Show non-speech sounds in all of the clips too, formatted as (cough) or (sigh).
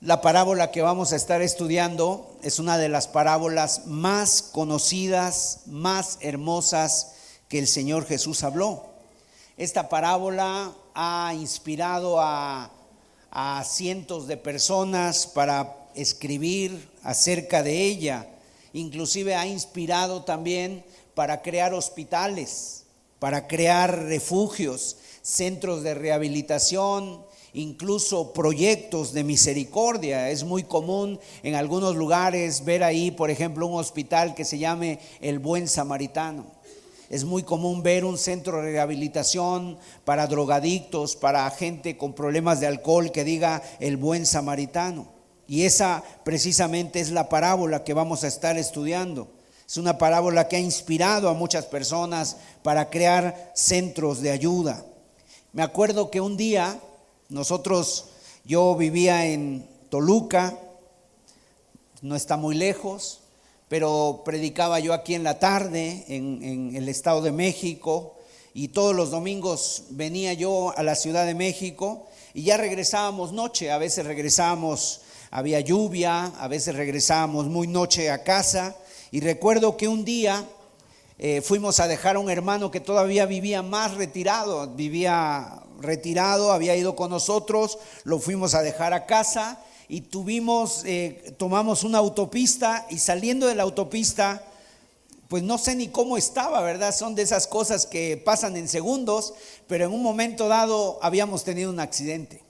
La parábola que vamos a estar estudiando es una de las parábolas más conocidas, más hermosas que el Señor Jesús habló. Esta parábola ha inspirado a, cientos de personas para escribir acerca de ella. Inclusive ha inspirado también para crear hospitales, para crear refugios, centros de rehabilitación, incluso proyectos de misericordia. Es muy común en algunos lugares ver ahí, por ejemplo, un hospital que se llame el Buen Samaritano. Es muy común ver un centro de rehabilitación para drogadictos, para gente con problemas de alcohol que diga el buen samaritano. Y esa precisamente es la parábola que vamos a estar estudiando. Es una parábola que ha inspirado a muchas personas para crear centros de ayuda. Me acuerdo que un día nosotros, yo vivía en Toluca, no está muy lejos, pero predicaba yo aquí en la tarde, en, el Estado de México, y todos los domingos venía yo a la Ciudad de México y ya regresábamos noche, a veces regresábamos, había lluvia, a veces regresábamos muy noche a casa, y recuerdo que un día eh, fuimos a dejar a un hermano que todavía vivía más retirado, vivía retirado, había ido con nosotros, lo fuimos a dejar a casa y tuvimos, eh, tomamos una autopista y saliendo de la autopista, pues no sé ni cómo estaba, ¿verdad? Son de esas cosas que pasan en segundos, pero en un momento dado habíamos tenido un accidente.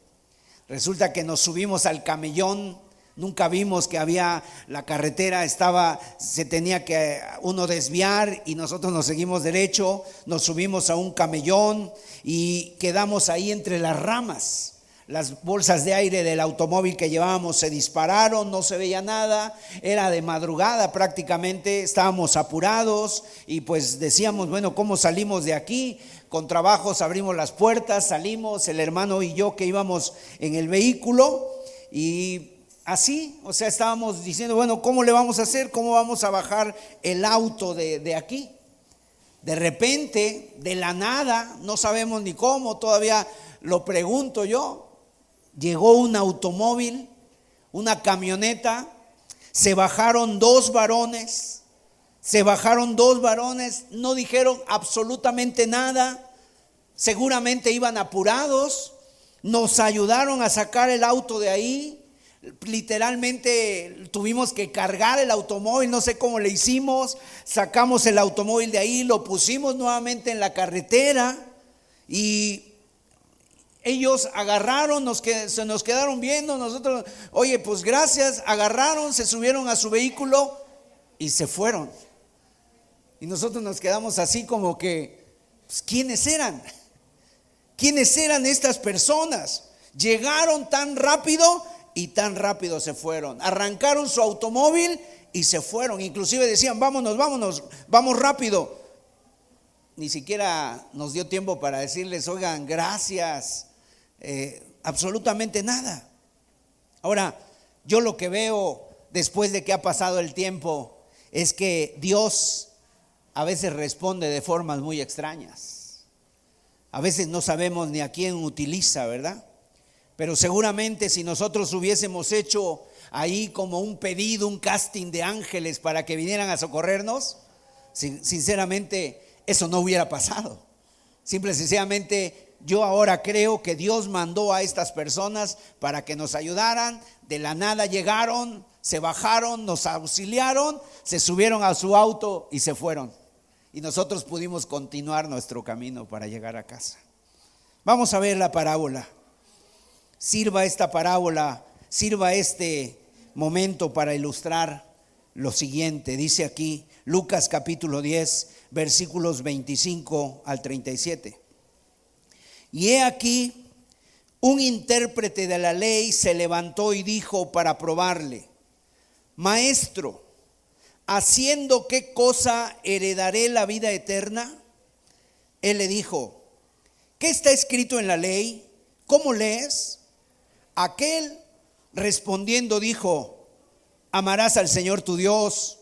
Resulta que nos subimos al camellón Nunca vimos que había la carretera, estaba, se tenía que uno desviar y nosotros nos seguimos derecho, nos subimos a un camellón y quedamos ahí entre las ramas. Las bolsas de aire del automóvil que llevábamos se dispararon, no se veía nada, era de madrugada prácticamente, estábamos apurados y pues decíamos, bueno, ¿cómo salimos de aquí? Con trabajos abrimos las puertas, salimos, el hermano y yo que íbamos en el vehículo y así, o sea, estábamos diciendo, bueno, ¿cómo le vamos a hacer? ¿Cómo vamos a bajar el auto de, aquí? De repente, de la nada, no sabemos ni cómo, todavía lo pregunto yo, llegó un automóvil, una camioneta, se bajaron dos varones, se bajaron dos varones, no dijeron absolutamente nada, seguramente iban apurados, nos ayudaron a sacar el auto de ahí, Literalmente tuvimos que cargar el automóvil, no sé cómo le hicimos, sacamos el automóvil de ahí, lo pusimos nuevamente en la carretera y ellos agarraron, nos, se nos quedaron viendo, nosotros, oye, pues gracias, agarraron, se subieron a su vehículo y se fueron. Y nosotros nos quedamos así como que, pues, ¿quiénes eran? ¿Quiénes eran estas personas? Llegaron tan rápido y tan rápido se fueron. Arrancaron su automóvil y se fueron. Inclusive decían, vámonos, vámonos, vamos rápido. Ni siquiera nos dio tiempo para decirles, oigan, gracias. Eh, absolutamente nada. Ahora, yo lo que veo después de que ha pasado el tiempo es que Dios a veces responde de formas muy extrañas. A veces no sabemos ni a quién utiliza, ¿verdad? Pero seguramente si nosotros hubiésemos hecho ahí como un pedido, un casting de ángeles para que vinieran a socorrernos, sinceramente eso no hubiera pasado. Simple y sencillamente yo ahora creo que Dios mandó a estas personas para que nos ayudaran. De la nada llegaron, se bajaron, nos auxiliaron, se subieron a su auto y se fueron. Y nosotros pudimos continuar nuestro camino para llegar a casa. Vamos a ver la parábola sirva esta parábola, sirva este momento para ilustrar lo siguiente. Dice aquí Lucas capítulo 10, versículos 25 al 37. Y he aquí, un intérprete de la ley se levantó y dijo para probarle, Maestro, ¿haciendo qué cosa heredaré la vida eterna? Él le dijo, ¿qué está escrito en la ley? ¿Cómo lees? Aquel respondiendo dijo, amarás al Señor tu Dios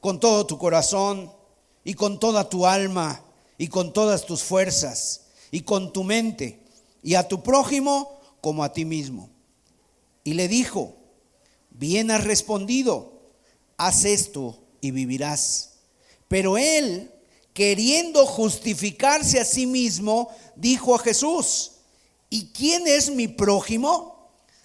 con todo tu corazón y con toda tu alma y con todas tus fuerzas y con tu mente y a tu prójimo como a ti mismo. Y le dijo, bien has respondido, haz esto y vivirás. Pero él, queriendo justificarse a sí mismo, dijo a Jesús, ¿y quién es mi prójimo?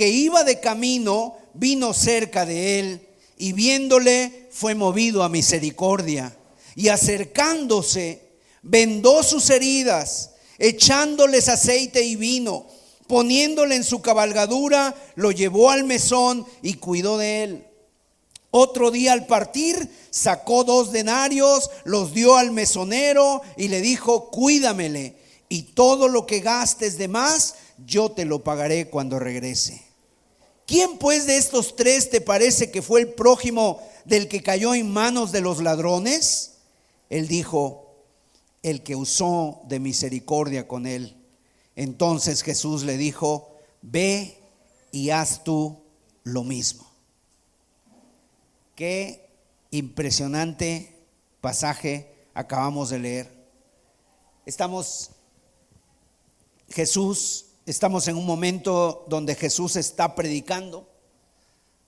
que iba de camino vino cerca de él y viéndole fue movido a misericordia y acercándose vendó sus heridas, echándoles aceite y vino, poniéndole en su cabalgadura, lo llevó al mesón y cuidó de él. Otro día al partir sacó dos denarios, los dio al mesonero y le dijo, cuídamele y todo lo que gastes de más, yo te lo pagaré cuando regrese. ¿Quién pues de estos tres te parece que fue el prójimo del que cayó en manos de los ladrones? Él dijo, el que usó de misericordia con él. Entonces Jesús le dijo, ve y haz tú lo mismo. Qué impresionante pasaje acabamos de leer. Estamos, Jesús, estamos en un momento donde Jesús está predicando.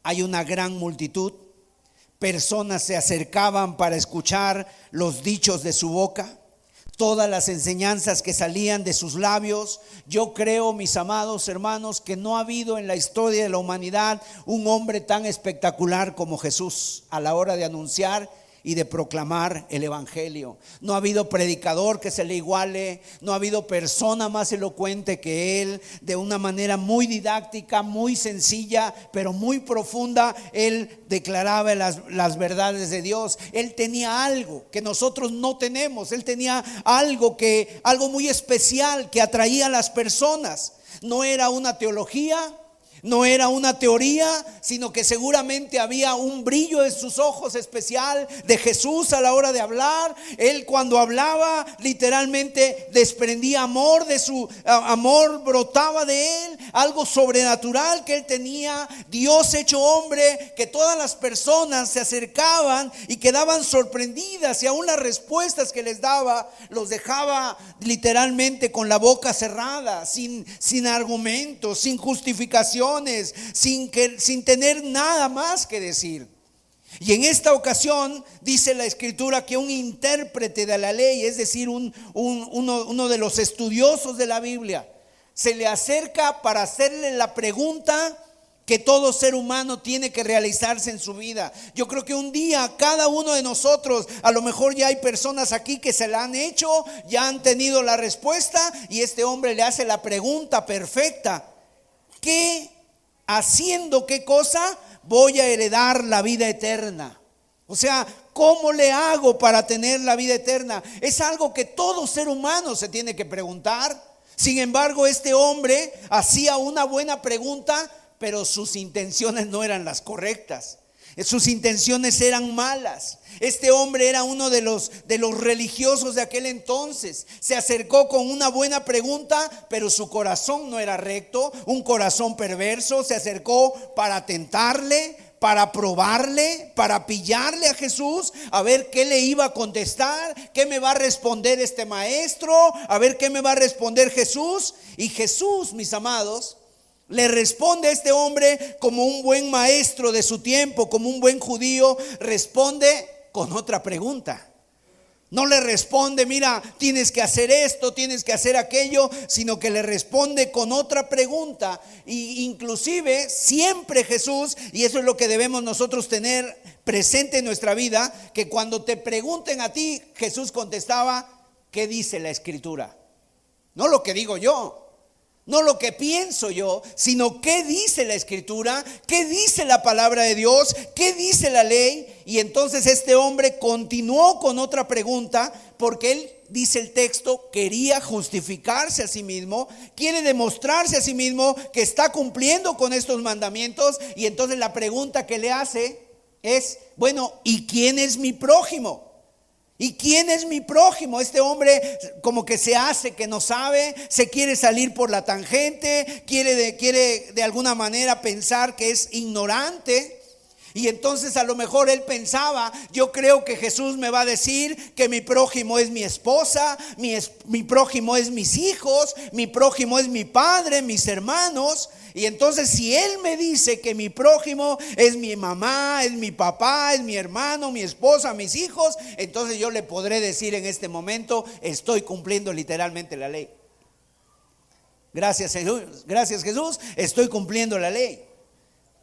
Hay una gran multitud. Personas se acercaban para escuchar los dichos de su boca todas las enseñanzas que salían de sus labios. Yo creo, mis amados hermanos, que no ha habido en la historia de la humanidad un hombre tan espectacular como Jesús a la hora de anunciar y de proclamar el Evangelio. No ha habido predicador que se le iguale, no ha habido persona más elocuente que él, de una manera muy didáctica, muy sencilla, pero muy profunda, él declaraba las, las verdades de Dios. Él tenía algo que nosotros no tenemos, él tenía algo que, algo muy especial que atraía a las personas. No era una teología, no era una teoría, sino que seguramente había un brillo en sus ojos especial de Jesús a la hora de hablar. Él cuando hablaba literalmente desprendía amor de su amor, brotaba de él, algo sobrenatural que él tenía, Dios hecho hombre, que todas las personas se acercaban y quedaban sorprendidas y aún las respuestas que les daba los dejaba literalmente con la boca cerrada, sin, sin argumentos, sin justificación sin, que, sin tener nada más que decir. Y en esta ocasión dice la escritura que un intérprete de la ley, es decir, un, uno, uno de los estudiosos de la Biblia, se le acerca para hacerle la pregunta que todo ser humano tiene que realizarse en su vida. Yo creo que un día cada uno de nosotros, a lo mejor ya hay personas aquí que se la han hecho, ya han tenido la respuesta y este hombre le hace la pregunta perfecta. ¿Qué haciendo qué cosa voy a heredar la vida eterna. O sea, ¿cómo le hago para tener la vida eterna? Es algo que todo ser humano se tiene que preguntar. Sin embargo, este hombre hacía una buena pregunta, pero sus intenciones no eran las correctas. Sus intenciones eran malas. Este hombre era uno de los, de los religiosos de aquel entonces. Se acercó con una buena pregunta, pero su corazón no era recto, un corazón perverso. Se acercó para tentarle, para probarle, para pillarle a Jesús, a ver qué le iba a contestar, qué me va a responder este maestro, a ver qué me va a responder Jesús. Y Jesús, mis amados, le responde este hombre como un buen maestro de su tiempo, como un buen judío, responde con otra pregunta. No le responde, mira, tienes que hacer esto, tienes que hacer aquello, sino que le responde con otra pregunta. Y inclusive siempre Jesús, y eso es lo que debemos nosotros tener presente en nuestra vida, que cuando te pregunten a ti, Jesús contestaba, ¿qué dice la escritura? No lo que digo yo, no lo que pienso yo, sino qué dice la escritura, qué dice la palabra de Dios, qué dice la ley. Y entonces este hombre continuó con otra pregunta porque él dice el texto, quería justificarse a sí mismo, quiere demostrarse a sí mismo que está cumpliendo con estos mandamientos y entonces la pregunta que le hace es, bueno, ¿y quién es mi prójimo? ¿Y quién es mi prójimo? Este hombre como que se hace que no sabe, se quiere salir por la tangente, quiere de, quiere de alguna manera pensar que es ignorante. Y entonces a lo mejor él pensaba, yo creo que Jesús me va a decir que mi prójimo es mi esposa, mi, mi, prójimo es mis hijos, mi prójimo es mi padre, mis hermanos. Y entonces si él me dice que mi prójimo es mi mamá, es mi papá, es mi hermano, mi esposa, mis hijos, entonces yo le podré decir en este momento, estoy cumpliendo literalmente la ley. Gracias Jesús, gracias Jesús, estoy cumpliendo la ley.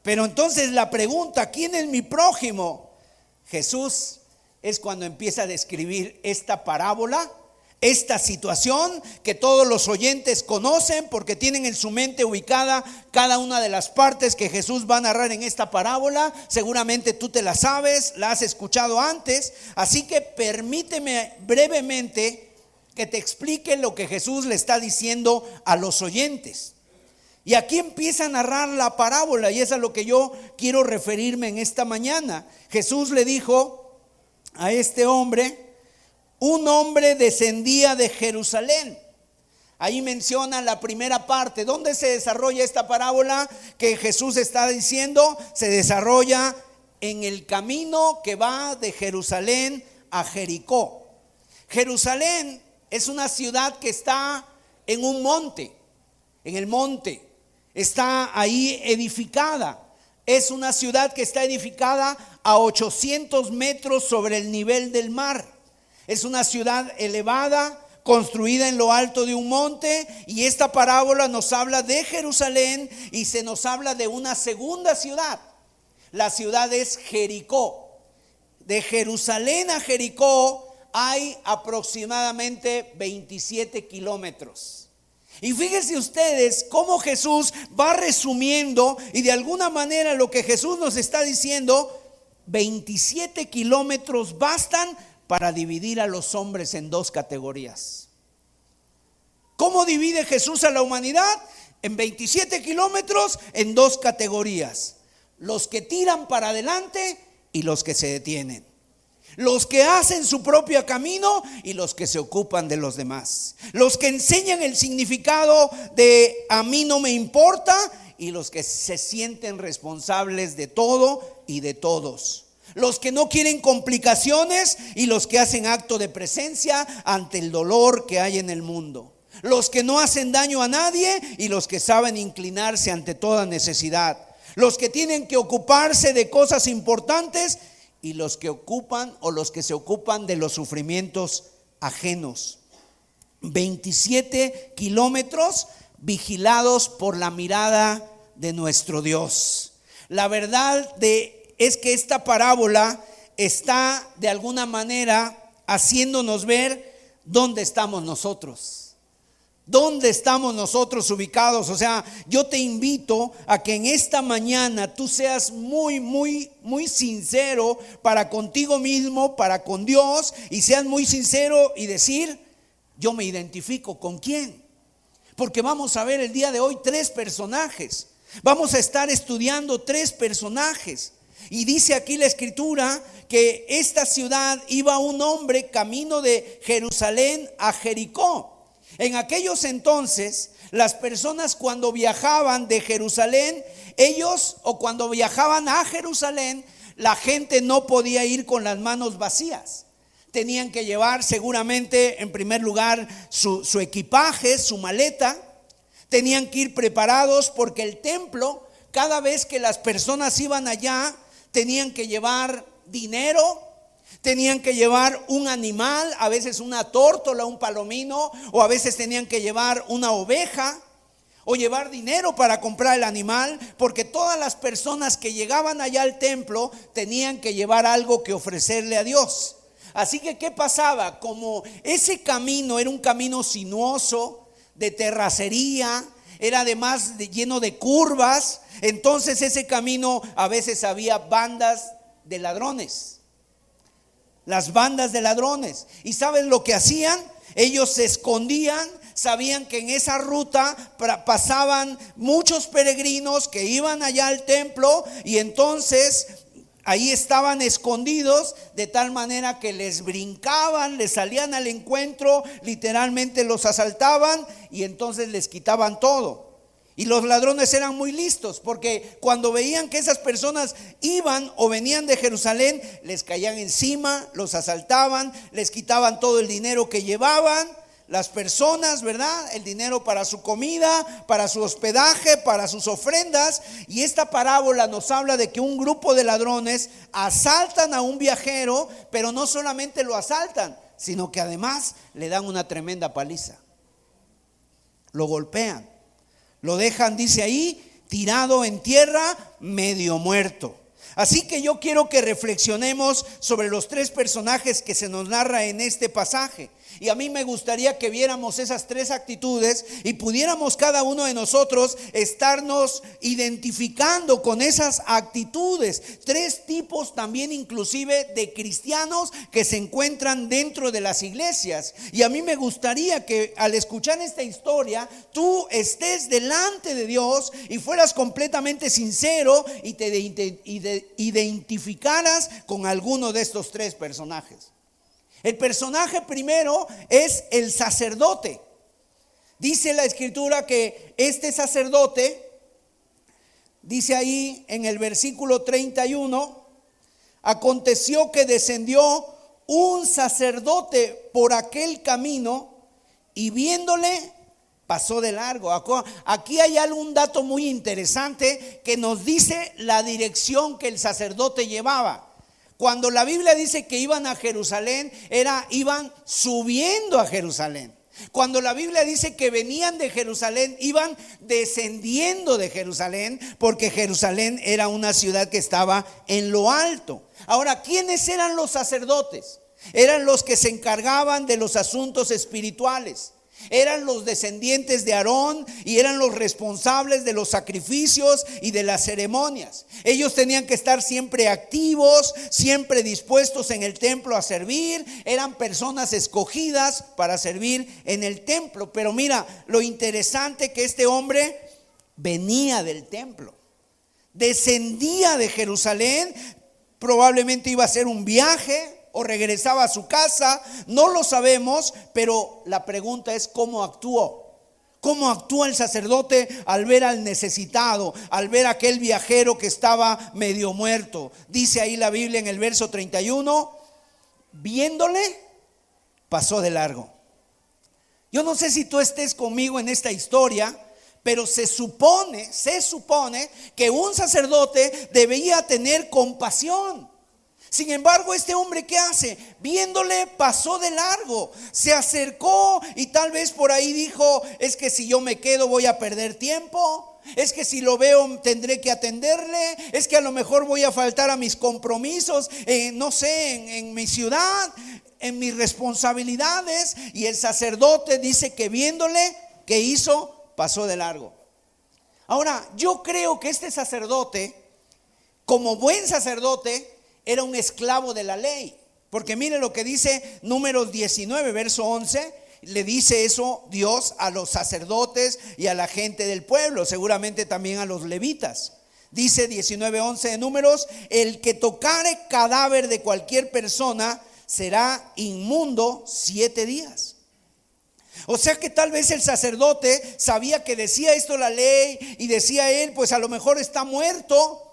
Pero entonces la pregunta, ¿quién es mi prójimo? Jesús es cuando empieza a describir esta parábola, esta situación que todos los oyentes conocen porque tienen en su mente ubicada cada una de las partes que Jesús va a narrar en esta parábola. Seguramente tú te la sabes, la has escuchado antes. Así que permíteme brevemente que te explique lo que Jesús le está diciendo a los oyentes. Y aquí empieza a narrar la parábola y es a lo que yo quiero referirme en esta mañana. Jesús le dijo a este hombre, un hombre descendía de Jerusalén. Ahí menciona la primera parte. ¿Dónde se desarrolla esta parábola que Jesús está diciendo? Se desarrolla en el camino que va de Jerusalén a Jericó. Jerusalén es una ciudad que está en un monte, en el monte está ahí edificada. Es una ciudad que está edificada a 800 metros sobre el nivel del mar. Es una ciudad elevada, construida en lo alto de un monte. Y esta parábola nos habla de Jerusalén y se nos habla de una segunda ciudad. La ciudad es Jericó. De Jerusalén a Jericó hay aproximadamente 27 kilómetros. Y fíjense ustedes cómo Jesús va resumiendo y de alguna manera lo que Jesús nos está diciendo, 27 kilómetros bastan para dividir a los hombres en dos categorías. ¿Cómo divide Jesús a la humanidad? En 27 kilómetros en dos categorías. Los que tiran para adelante y los que se detienen los que hacen su propio camino y los que se ocupan de los demás. Los que enseñan el significado de a mí no me importa y los que se sienten responsables de todo y de todos. Los que no quieren complicaciones y los que hacen acto de presencia ante el dolor que hay en el mundo. Los que no hacen daño a nadie y los que saben inclinarse ante toda necesidad. Los que tienen que ocuparse de cosas importantes y los que ocupan o los que se ocupan de los sufrimientos ajenos. 27 kilómetros vigilados por la mirada de nuestro Dios. La verdad de, es que esta parábola está de alguna manera haciéndonos ver dónde estamos nosotros. ¿Dónde estamos nosotros ubicados? O sea, yo te invito a que en esta mañana tú seas muy, muy, muy sincero para contigo mismo, para con Dios, y seas muy sincero y decir, yo me identifico con quién. Porque vamos a ver el día de hoy tres personajes. Vamos a estar estudiando tres personajes. Y dice aquí la escritura que esta ciudad iba un hombre camino de Jerusalén a Jericó. En aquellos entonces, las personas cuando viajaban de Jerusalén, ellos o cuando viajaban a Jerusalén, la gente no podía ir con las manos vacías. Tenían que llevar seguramente en primer lugar su, equipaje, su maleta. Tenían que ir preparados porque el templo, cada vez que las personas iban allá, tenían que llevar dinero, Tenían que llevar un animal, a veces una tórtola, un palomino, o a veces tenían que llevar una oveja, o llevar dinero para comprar el animal, porque todas las personas que llegaban allá al templo tenían que llevar algo que ofrecerle a Dios. Así que, ¿qué pasaba? Como ese camino era un camino sinuoso, de terracería, era además lleno de curvas, entonces ese camino a veces había bandas de ladrones las bandas de ladrones. ¿Y saben lo que hacían? ellos se escondían, sabían que en esa ruta pasaban muchos peregrinos que iban allá al templo y entonces ahí estaban escondidos de tal manera que les brincaban, les salían al encuentro, literalmente los asaltaban y entonces les quitaban todo. Y los ladrones eran muy listos porque cuando veían que esas personas iban o venían de Jerusalén, les caían encima, los asaltaban, les quitaban todo el dinero que llevaban, las personas, ¿verdad? El dinero para su comida, para su hospedaje, para sus ofrendas. Y esta parábola nos habla de que un grupo de ladrones asaltan a un viajero, pero no solamente lo asaltan, sino que además le dan una tremenda paliza. Lo golpean. Lo dejan, dice ahí, tirado en tierra, medio muerto. Así que yo quiero que reflexionemos sobre los tres personajes que se nos narra en este pasaje. Y a mí me gustaría que viéramos esas tres actitudes y pudiéramos cada uno de nosotros estarnos identificando con esas actitudes. Tres tipos también inclusive de cristianos que se encuentran dentro de las iglesias. Y a mí me gustaría que al escuchar esta historia tú estés delante de Dios y fueras completamente sincero y te identificaras con alguno de estos tres personajes. El personaje primero es el sacerdote. Dice la escritura que este sacerdote, dice ahí en el versículo 31, aconteció que descendió un sacerdote por aquel camino y viéndole pasó de largo. Aquí hay algún dato muy interesante que nos dice la dirección que el sacerdote llevaba. Cuando la Biblia dice que iban a Jerusalén, era iban subiendo a Jerusalén. Cuando la Biblia dice que venían de Jerusalén, iban descendiendo de Jerusalén, porque Jerusalén era una ciudad que estaba en lo alto. Ahora, ¿quiénes eran los sacerdotes? Eran los que se encargaban de los asuntos espirituales. Eran los descendientes de Aarón y eran los responsables de los sacrificios y de las ceremonias. Ellos tenían que estar siempre activos, siempre dispuestos en el templo a servir. Eran personas escogidas para servir en el templo. Pero mira, lo interesante que este hombre venía del templo. Descendía de Jerusalén, probablemente iba a hacer un viaje, o regresaba a su casa, no lo sabemos, pero la pregunta es cómo actuó. ¿Cómo actúa el sacerdote al ver al necesitado, al ver a aquel viajero que estaba medio muerto? Dice ahí la Biblia en el verso 31, viéndole, pasó de largo. Yo no sé si tú estés conmigo en esta historia, pero se supone, se supone que un sacerdote debía tener compasión. Sin embargo, este hombre ¿qué hace? Viéndole pasó de largo, se acercó y tal vez por ahí dijo, es que si yo me quedo voy a perder tiempo, es que si lo veo tendré que atenderle, es que a lo mejor voy a faltar a mis compromisos, eh, no sé, en, en mi ciudad, en mis responsabilidades. Y el sacerdote dice que viéndole, ¿qué hizo? Pasó de largo. Ahora, yo creo que este sacerdote, como buen sacerdote, era un esclavo de la ley. Porque mire lo que dice números 19, verso 11. Le dice eso Dios a los sacerdotes y a la gente del pueblo, seguramente también a los levitas. Dice 19:11 de números, el que tocare cadáver de cualquier persona será inmundo siete días. O sea que tal vez el sacerdote sabía que decía esto la ley y decía él, pues a lo mejor está muerto.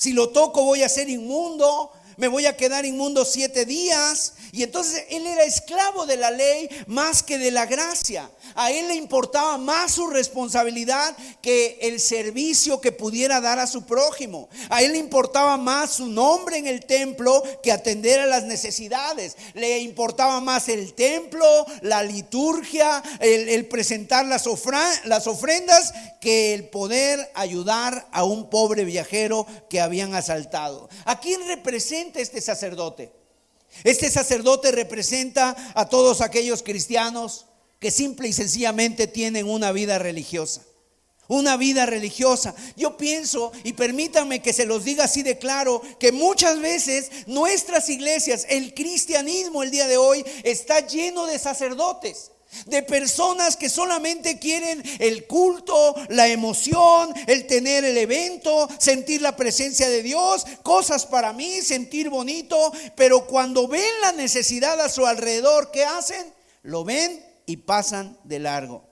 Si lo toco voy a ser inmundo, me voy a quedar inmundo siete días. Y entonces él era esclavo de la ley más que de la gracia. A él le importaba más su responsabilidad que el servicio que pudiera dar a su prójimo. A él le importaba más su nombre en el templo que atender a las necesidades. Le importaba más el templo, la liturgia, el, presentar las, las ofrendas que el poder ayudar a un pobre viajero que habían asaltado. ¿A quién representa este sacerdote? Este sacerdote representa a todos aquellos cristianos que simple y sencillamente tienen una vida religiosa. una vida religiosa. Yo pienso, y permítanme que se los diga así de claro, que muchas veces nuestras iglesias, el cristianismo el día de hoy, está lleno de sacerdotes. De personas que solamente quieren el culto, la emoción, el tener el evento, sentir la presencia de Dios, cosas para mí, sentir bonito, pero cuando ven la necesidad a su alrededor, ¿qué hacen? Lo ven y pasan de largo.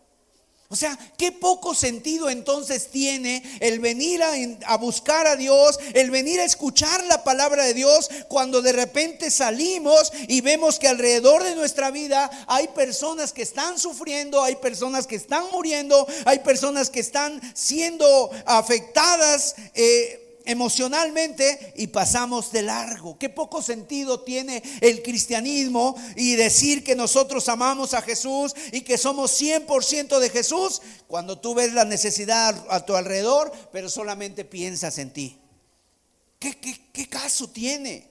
O sea, qué poco sentido entonces tiene el venir a, buscar a Dios, el venir a escuchar la palabra de Dios cuando de repente salimos y vemos que alrededor de nuestra vida hay personas que están sufriendo, hay personas que están muriendo, hay personas que están siendo afectadas. Eh, emocionalmente y pasamos de largo. Qué poco sentido tiene el cristianismo y decir que nosotros amamos a Jesús y que somos 100% de Jesús cuando tú ves la necesidad a tu alrededor, pero solamente piensas en ti. ¿Qué, qué, qué caso tiene?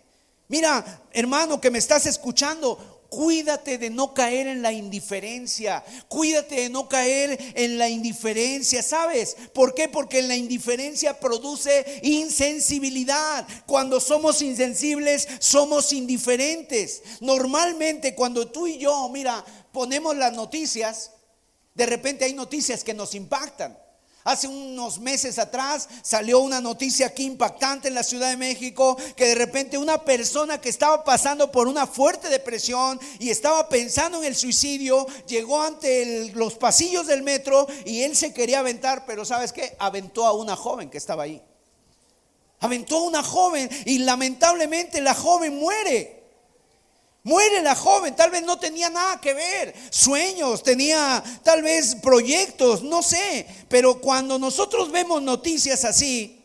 Mira, hermano que me estás escuchando, Cuídate de no caer en la indiferencia. Cuídate de no caer en la indiferencia. ¿Sabes? ¿Por qué? Porque la indiferencia produce insensibilidad. Cuando somos insensibles, somos indiferentes. Normalmente cuando tú y yo, mira, ponemos las noticias, de repente hay noticias que nos impactan. Hace unos meses atrás salió una noticia aquí impactante en la Ciudad de México, que de repente una persona que estaba pasando por una fuerte depresión y estaba pensando en el suicidio, llegó ante los pasillos del metro y él se quería aventar, pero ¿sabes qué? Aventó a una joven que estaba ahí. Aventó a una joven y lamentablemente la joven muere. Muere la joven, tal vez no tenía nada que ver, sueños, tenía tal vez proyectos, no sé, pero cuando nosotros vemos noticias así,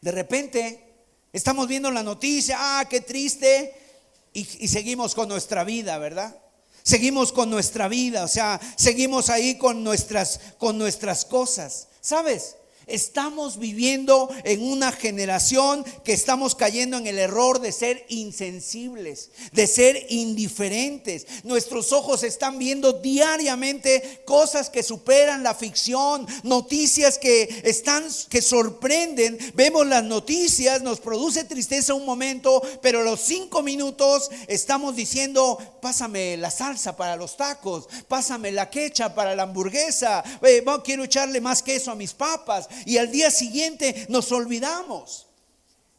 de repente estamos viendo la noticia, ah, qué triste, y, seguimos con nuestra vida, ¿verdad? Seguimos con nuestra vida, o sea, seguimos ahí con nuestras, con nuestras cosas, ¿sabes? Estamos viviendo en una generación que estamos cayendo en el error de ser insensibles, de ser indiferentes. Nuestros ojos están viendo diariamente cosas que superan la ficción, noticias que están que sorprenden. Vemos las noticias, nos produce tristeza un momento, pero a los cinco minutos estamos diciendo, pásame la salsa para los tacos, pásame la quecha para la hamburguesa, eh, quiero echarle más queso a mis papas y al día siguiente nos olvidamos.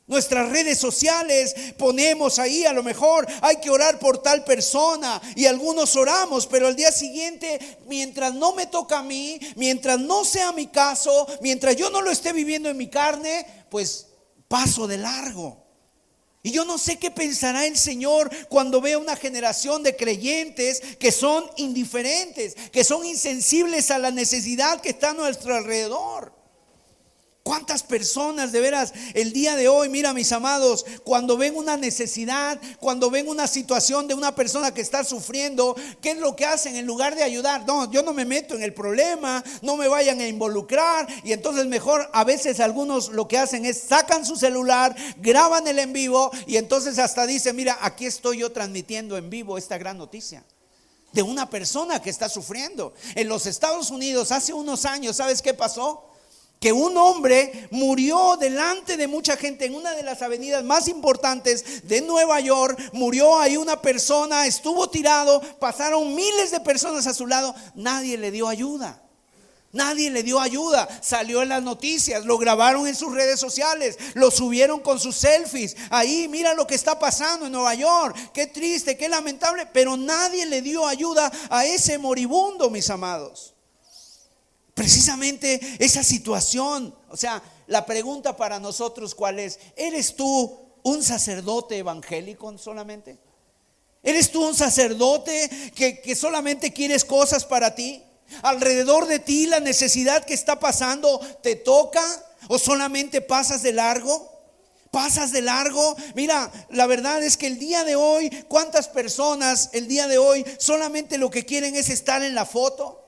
Nuestras redes sociales ponemos ahí, a lo mejor hay que orar por tal persona y algunos oramos, pero al día siguiente, mientras no me toca a mí, mientras no sea mi caso, mientras yo no lo esté viviendo en mi carne, pues paso de largo. Y yo no sé qué pensará el Señor cuando vea una generación de creyentes que son indiferentes, que son insensibles a la necesidad que está a nuestro alrededor. ¿Cuántas personas de veras el día de hoy, mira mis amados, cuando ven una necesidad, cuando ven una situación de una persona que está sufriendo, ¿qué es lo que hacen en lugar de ayudar? No, yo no me meto en el problema, no me vayan a involucrar y entonces mejor a veces algunos lo que hacen es sacan su celular, graban el en vivo y entonces hasta dicen, mira, aquí estoy yo transmitiendo en vivo esta gran noticia de una persona que está sufriendo. En los Estados Unidos hace unos años, ¿sabes qué pasó? Que un hombre murió delante de mucha gente en una de las avenidas más importantes de Nueva York. Murió ahí una persona, estuvo tirado, pasaron miles de personas a su lado, nadie le dio ayuda. Nadie le dio ayuda. Salió en las noticias, lo grabaron en sus redes sociales, lo subieron con sus selfies. Ahí mira lo que está pasando en Nueva York. Qué triste, qué lamentable. Pero nadie le dio ayuda a ese moribundo, mis amados. Precisamente esa situación, o sea, la pregunta para nosotros cuál es, ¿eres tú un sacerdote evangélico solamente? ¿Eres tú un sacerdote que, que solamente quieres cosas para ti? ¿Alrededor de ti la necesidad que está pasando te toca o solamente pasas de largo? pasas de largo. Mira, la verdad es que el día de hoy, ¿cuántas personas el día de hoy solamente lo que quieren es estar en la foto?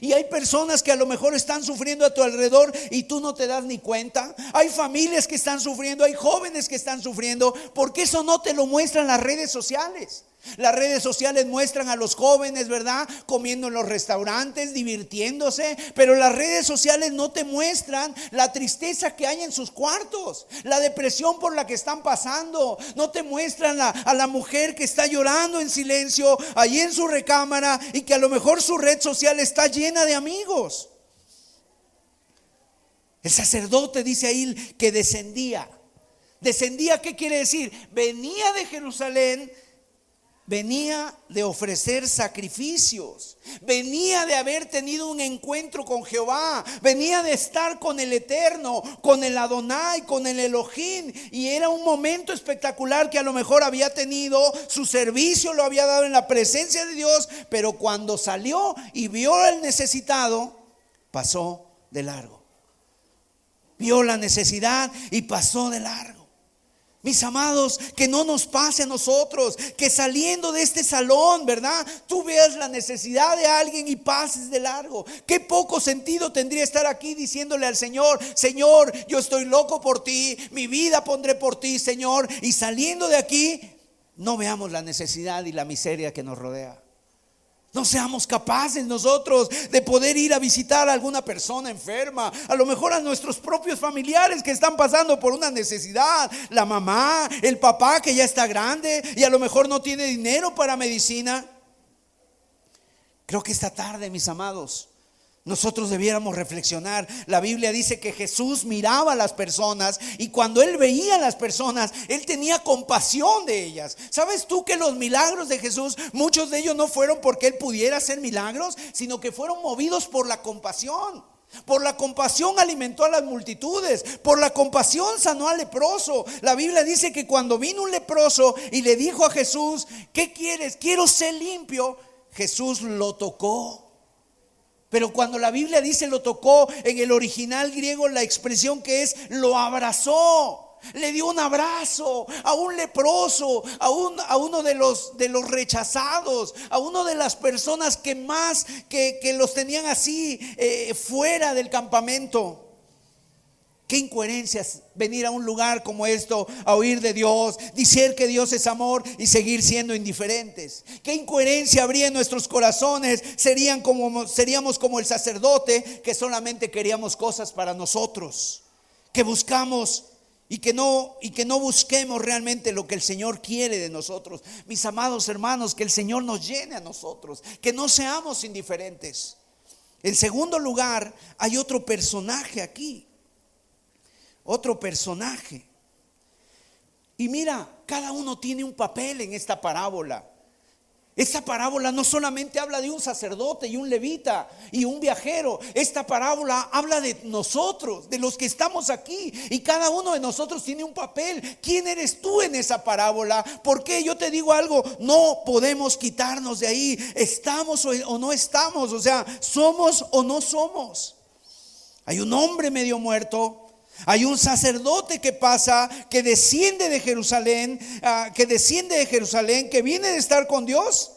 Y hay personas que a lo mejor están sufriendo a tu alrededor y tú no te das ni cuenta. Hay familias que están sufriendo, hay jóvenes que están sufriendo, porque eso no te lo muestran las redes sociales. Las redes sociales muestran a los jóvenes, ¿verdad? Comiendo en los restaurantes, divirtiéndose, pero las redes sociales no te muestran la tristeza que hay en sus cuartos, la depresión por la que están pasando, no te muestran a la mujer que está llorando en silencio allí en su recámara y que a lo mejor su red social está llena de amigos. El sacerdote dice ahí que descendía. Descendía, ¿qué quiere decir? Venía de Jerusalén venía de ofrecer sacrificios, venía de haber tenido un encuentro con Jehová, venía de estar con el Eterno, con el Adonai, con el Elohim, y era un momento espectacular que a lo mejor había tenido, su servicio lo había dado en la presencia de Dios, pero cuando salió y vio al necesitado, pasó de largo. Vio la necesidad y pasó de largo. Mis amados, que no nos pase a nosotros, que saliendo de este salón, ¿verdad? Tú veas la necesidad de alguien y pases de largo. Qué poco sentido tendría estar aquí diciéndole al Señor, Señor, yo estoy loco por ti, mi vida pondré por ti, Señor. Y saliendo de aquí, no veamos la necesidad y la miseria que nos rodea. No seamos capaces nosotros de poder ir a visitar a alguna persona enferma, a lo mejor a nuestros propios familiares que están pasando por una necesidad, la mamá, el papá que ya está grande y a lo mejor no tiene dinero para medicina. Creo que esta tarde, mis amados, nosotros debiéramos reflexionar. La Biblia dice que Jesús miraba a las personas y cuando él veía a las personas, él tenía compasión de ellas. ¿Sabes tú que los milagros de Jesús, muchos de ellos no fueron porque él pudiera hacer milagros, sino que fueron movidos por la compasión? Por la compasión alimentó a las multitudes. Por la compasión sanó al leproso. La Biblia dice que cuando vino un leproso y le dijo a Jesús, ¿qué quieres? Quiero ser limpio. Jesús lo tocó pero cuando la Biblia dice lo tocó, en el original griego la expresión que es lo abrazó. Le dio un abrazo a un leproso, a, a uno de los, de los rechazados, a uno de las personas que más que, los tenían así eh, fuera del campamento. Qué incoherencias venir a un lugar como esto a oír de Dios, decir que Dios es amor y seguir siendo indiferentes. Qué incoherencia habría en nuestros corazones. Serían como, seríamos como el sacerdote que solamente queríamos cosas para nosotros, que buscamos y que no y que no busquemos realmente lo que el Señor quiere de nosotros. Mis amados hermanos, que el Señor nos llene a nosotros, que no seamos indiferentes. En segundo lugar, hay otro personaje aquí otro personaje. Y mira, cada uno tiene un papel en esta parábola. Esta parábola no solamente habla de un sacerdote y un levita y un viajero. Esta parábola habla de nosotros, de los que estamos aquí. Y cada uno de nosotros tiene un papel. ¿Quién eres tú en esa parábola? Porque yo te digo algo, no podemos quitarnos de ahí. Estamos o no estamos. O sea, somos o no somos. Hay un hombre medio muerto hay un sacerdote que pasa, que desciende de Jerusalén, ah, que desciende de Jerusalén, que viene de estar con Dios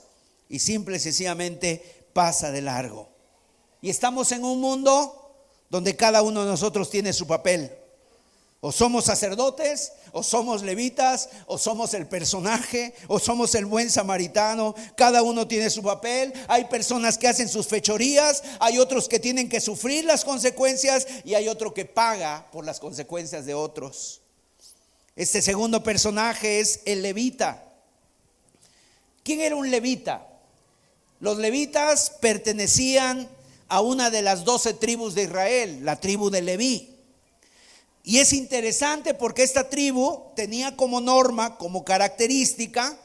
y simple y sencillamente pasa de largo. Y estamos en un mundo donde cada uno de nosotros tiene su papel. O somos sacerdotes, o somos levitas, o somos el personaje, o somos el buen samaritano. Cada uno tiene su papel. Hay personas que hacen sus fechorías, hay otros que tienen que sufrir las consecuencias y hay otro que paga por las consecuencias de otros. Este segundo personaje es el levita. ¿Quién era un levita? Los levitas pertenecían a una de las doce tribus de Israel, la tribu de Leví. Y es interesante porque esta tribu tenía como norma, como característica,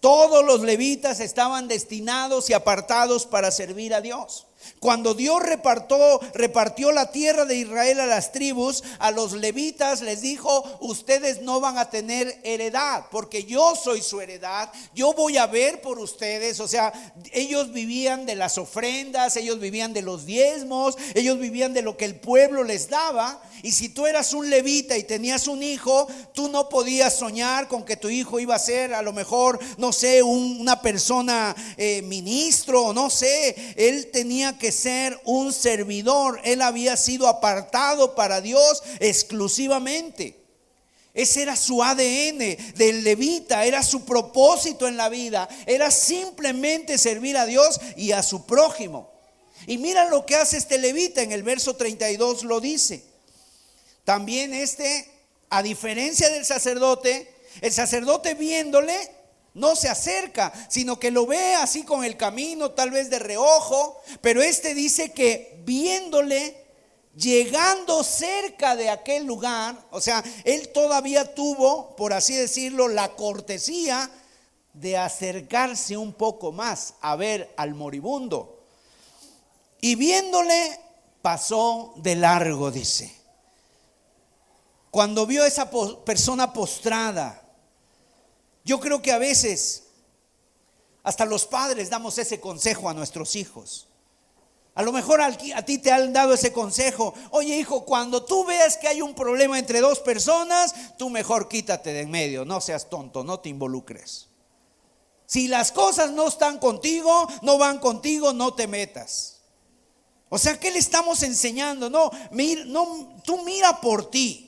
todos los levitas estaban destinados y apartados para servir a Dios. Cuando Dios repartió, repartió la tierra de Israel a las tribus, a los levitas les dijo, ustedes no van a tener heredad, porque yo soy su heredad, yo voy a ver por ustedes. O sea, ellos vivían de las ofrendas, ellos vivían de los diezmos, ellos vivían de lo que el pueblo les daba. Y si tú eras un levita y tenías un hijo, tú no podías soñar con que tu hijo iba a ser a lo mejor, no sé, una persona eh, ministro no sé, él tenía que ser un servidor. Él había sido apartado para Dios exclusivamente. Ese era su ADN del levita, era su propósito en la vida, era simplemente servir a Dios y a su prójimo. Y mira lo que hace este levita en el verso 32 lo dice. También este, a diferencia del sacerdote, el sacerdote viéndole no se acerca, sino que lo ve así con el camino, tal vez de reojo, pero este dice que viéndole llegando cerca de aquel lugar, o sea, él todavía tuvo, por así decirlo, la cortesía de acercarse un poco más a ver al moribundo. Y viéndole, pasó de largo, dice. Cuando vio a esa persona postrada, yo creo que a veces hasta los padres damos ese consejo a nuestros hijos. A lo mejor a ti te han dado ese consejo. Oye, hijo, cuando tú veas que hay un problema entre dos personas, tú mejor quítate de en medio. No seas tonto, no te involucres. Si las cosas no están contigo, no van contigo, no te metas. O sea, ¿qué le estamos enseñando? No, no tú mira por ti.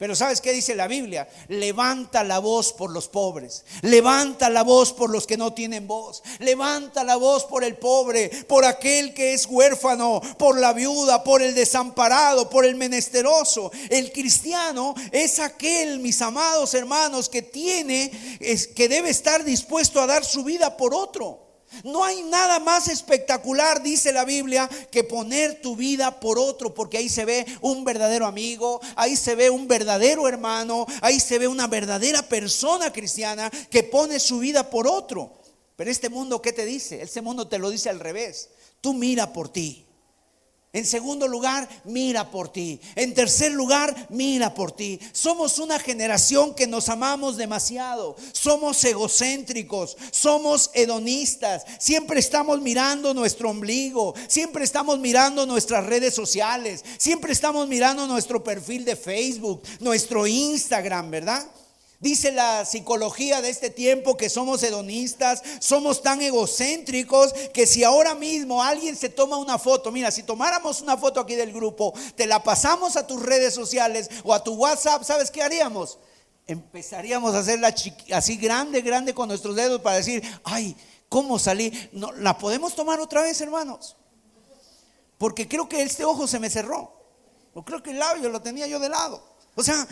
Pero ¿sabes qué dice la Biblia? Levanta la voz por los pobres. Levanta la voz por los que no tienen voz. Levanta la voz por el pobre, por aquel que es huérfano, por la viuda, por el desamparado, por el menesteroso. El cristiano es aquel, mis amados hermanos, que tiene, es, que debe estar dispuesto a dar su vida por otro. No hay nada más espectacular, dice la Biblia, que poner tu vida por otro, porque ahí se ve un verdadero amigo, ahí se ve un verdadero hermano, ahí se ve una verdadera persona cristiana que pone su vida por otro. Pero este mundo, ¿qué te dice? Este mundo te lo dice al revés. Tú mira por ti. En segundo lugar, mira por ti. En tercer lugar, mira por ti. Somos una generación que nos amamos demasiado. Somos egocéntricos, somos hedonistas. Siempre estamos mirando nuestro ombligo. Siempre estamos mirando nuestras redes sociales. Siempre estamos mirando nuestro perfil de Facebook, nuestro Instagram, ¿verdad? Dice la psicología de este tiempo que somos hedonistas, somos tan egocéntricos que si ahora mismo alguien se toma una foto, mira, si tomáramos una foto aquí del grupo, te la pasamos a tus redes sociales o a tu WhatsApp, ¿sabes qué haríamos? Empezaríamos a hacerla así grande, grande con nuestros dedos para decir, ay, ¿cómo salí? No, ¿La podemos tomar otra vez, hermanos? Porque creo que este ojo se me cerró. O creo que el labio lo tenía yo de lado. O sea,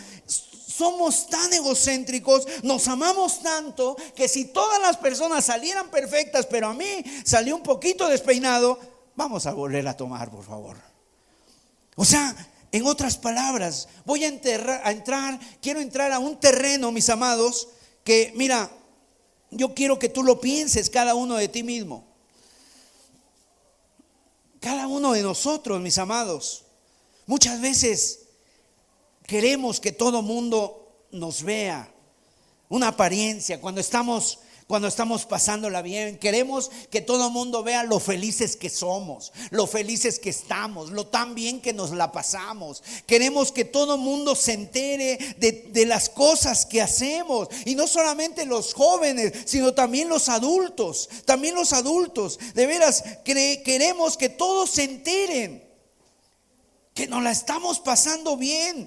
somos tan egocéntricos, nos amamos tanto, que si todas las personas salieran perfectas, pero a mí salió un poquito despeinado, vamos a volver a tomar, por favor. O sea, en otras palabras, voy a, a entrar, quiero entrar a un terreno, mis amados, que mira, yo quiero que tú lo pienses cada uno de ti mismo. Cada uno de nosotros, mis amados, muchas veces Queremos que todo mundo nos vea. Una apariencia. Cuando estamos cuando estamos pasándola bien. Queremos que todo mundo vea lo felices que somos, lo felices que estamos, lo tan bien que nos la pasamos. Queremos que todo mundo se entere de, las cosas que hacemos. Y no solamente los jóvenes, sino también los adultos. También los adultos. De veras, queremos que todos se enteren que nos la estamos pasando bien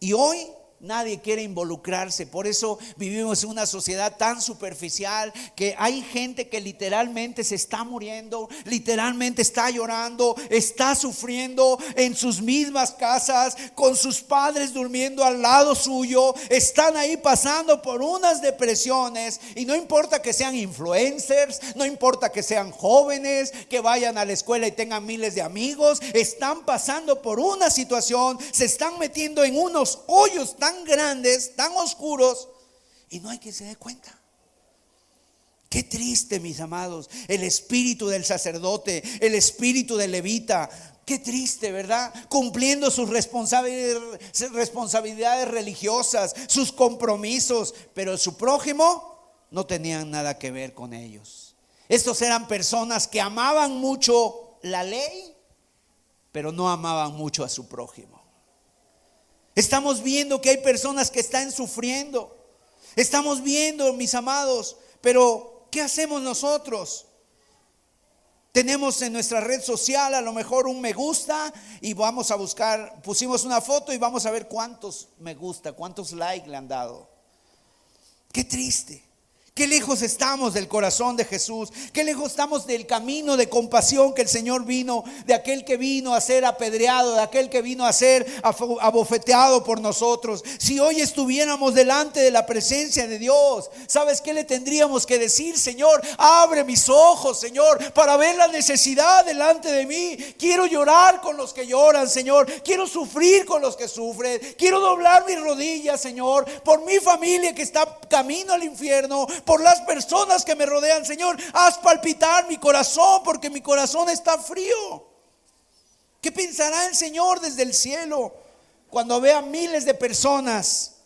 y hoy Nadie quiere involucrarse. Por eso vivimos en una sociedad tan superficial que hay gente que literalmente se está muriendo, literalmente está llorando, está sufriendo en sus mismas casas, con sus padres durmiendo al lado suyo. Están ahí pasando por unas depresiones y no importa que sean influencers, no importa que sean jóvenes, que vayan a la escuela y tengan miles de amigos, están pasando por una situación, se están metiendo en unos hoyos tan tan grandes, tan oscuros, y no hay que se dé cuenta. Qué triste, mis amados, el espíritu del sacerdote, el espíritu del levita. Qué triste, ¿verdad? Cumpliendo sus responsabilidades religiosas, sus compromisos, pero su prójimo no tenían nada que ver con ellos. Estos eran personas que amaban mucho la ley, pero no amaban mucho a su prójimo. Estamos viendo que hay personas que están sufriendo. Estamos viendo, mis amados, pero ¿qué hacemos nosotros? Tenemos en nuestra red social a lo mejor un me gusta y vamos a buscar, pusimos una foto y vamos a ver cuántos me gusta, cuántos likes le han dado. Qué triste. Qué lejos estamos del corazón de Jesús. Qué lejos estamos del camino de compasión que el Señor vino, de aquel que vino a ser apedreado, de aquel que vino a ser abofeteado por nosotros. Si hoy estuviéramos delante de la presencia de Dios, ¿sabes qué le tendríamos que decir? Señor, abre mis ojos, Señor, para ver la necesidad delante de mí. Quiero llorar con los que lloran, Señor. Quiero sufrir con los que sufren. Quiero doblar mis rodillas, Señor, por mi familia que está camino al infierno por las personas que me rodean. Señor, haz palpitar mi corazón porque mi corazón está frío. ¿Qué pensará el Señor desde el cielo cuando vea miles de personas?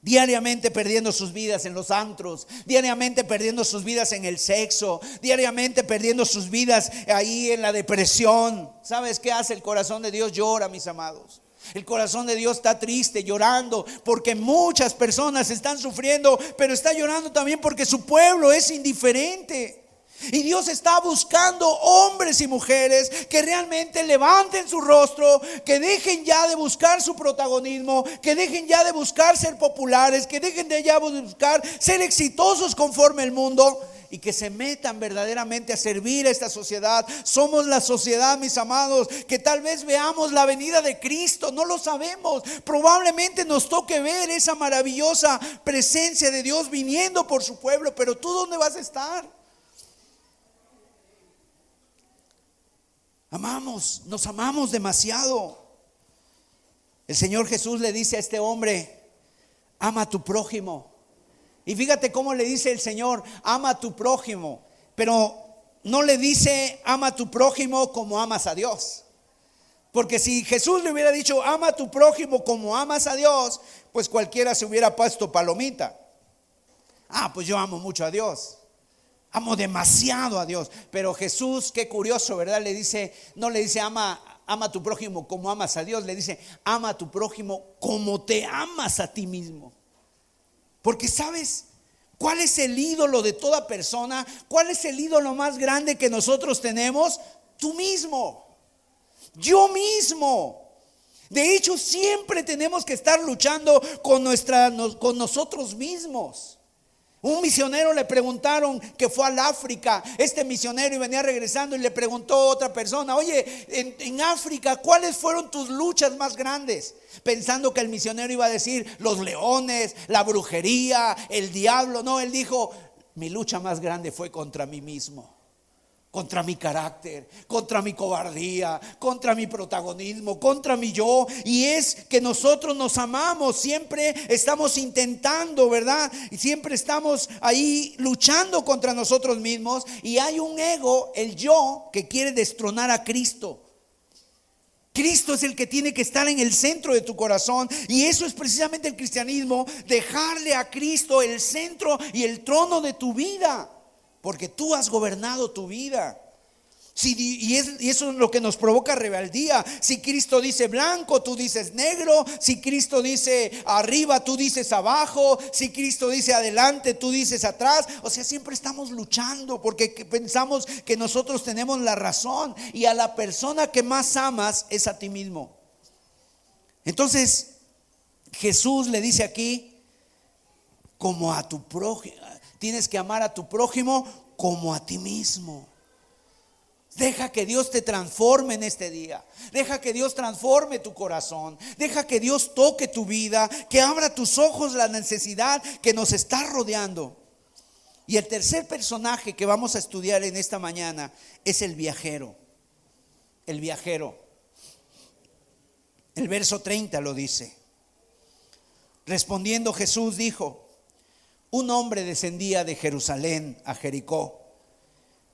diariamente perdiendo sus vidas en los antros, diariamente perdiendo sus vidas en el sexo, diariamente perdiendo sus vidas ahí en la depresión. ¿Sabes qué hace el corazón de Dios? Llora, mis amados. El corazón de Dios está triste, llorando, porque muchas personas están sufriendo, pero está llorando también porque su pueblo es indiferente. Y Dios está buscando hombres y mujeres que realmente levanten su rostro, que dejen ya de buscar su protagonismo, que dejen ya de buscar ser populares, que dejen de ya buscar ser exitosos conforme el mundo y que se metan verdaderamente a servir a esta sociedad. Somos la sociedad, mis amados, que tal vez veamos la venida de Cristo, no lo sabemos. Probablemente nos toque ver esa maravillosa presencia de Dios viniendo por su pueblo, pero tú dónde vas a estar? Amamos, nos amamos demasiado. El Señor Jesús le dice a este hombre, ama a tu prójimo y fíjate cómo le dice el Señor, ama a tu prójimo, pero no le dice, ama a tu prójimo como amas a Dios. Porque si Jesús le hubiera dicho, ama a tu prójimo como amas a Dios, pues cualquiera se hubiera puesto palomita. Ah, pues yo amo mucho a Dios. Amo demasiado a Dios. Pero Jesús, qué curioso, ¿verdad? Le dice, no le dice, ama, ama a tu prójimo como amas a Dios. Le dice, ama a tu prójimo como te amas a ti mismo. Porque sabes, ¿cuál es el ídolo de toda persona? ¿Cuál es el ídolo más grande que nosotros tenemos? Tú mismo. Yo mismo. De hecho, siempre tenemos que estar luchando con, nuestra, con nosotros mismos. Un misionero le preguntaron que fue al África, este misionero y venía regresando y le preguntó a otra persona, oye, en, en, África, ¿cuáles fueron tus luchas más grandes? Pensando que el misionero iba a decir los leones, la brujería, el diablo. No, él dijo, mi lucha más grande fue contra mí mismo contra mi carácter, contra mi cobardía, contra mi protagonismo, contra mi yo. Y es que nosotros nos amamos, siempre estamos intentando, ¿verdad? Y siempre estamos ahí luchando contra nosotros mismos. Y hay un ego, el yo, que quiere destronar a Cristo. Cristo es el que tiene que estar en el centro de tu corazón y eso es precisamente el cristianismo, dejarle a Cristo el centro y el trono de tu vida porque tú has gobernado tu vida. y, eso es lo que nos provoca rebeldía. Si Cristo dice blanco, tú dices negro. Si Cristo dice arriba, tú dices abajo. Si Cristo dice adelante, tú dices atrás. O sea, siempre estamos luchando porque pensamos que nosotros tenemos la razón. Y a la persona que más amas es a ti mismo. Entonces, Jesús le dice aquí, como a tu prójimo Tienes que amar a tu prójimo como a ti mismo. Deja que Dios te transforme en este día. Deja que Dios transforme tu corazón. Deja que Dios toque tu vida, que abra tus ojos la necesidad que nos está rodeando. Y el tercer personaje que vamos a estudiar en esta mañana es el viajero. El viajero. El verso 30 lo dice. Respondiendo Jesús dijo, un hombre descendía de Jerusalén a Jericó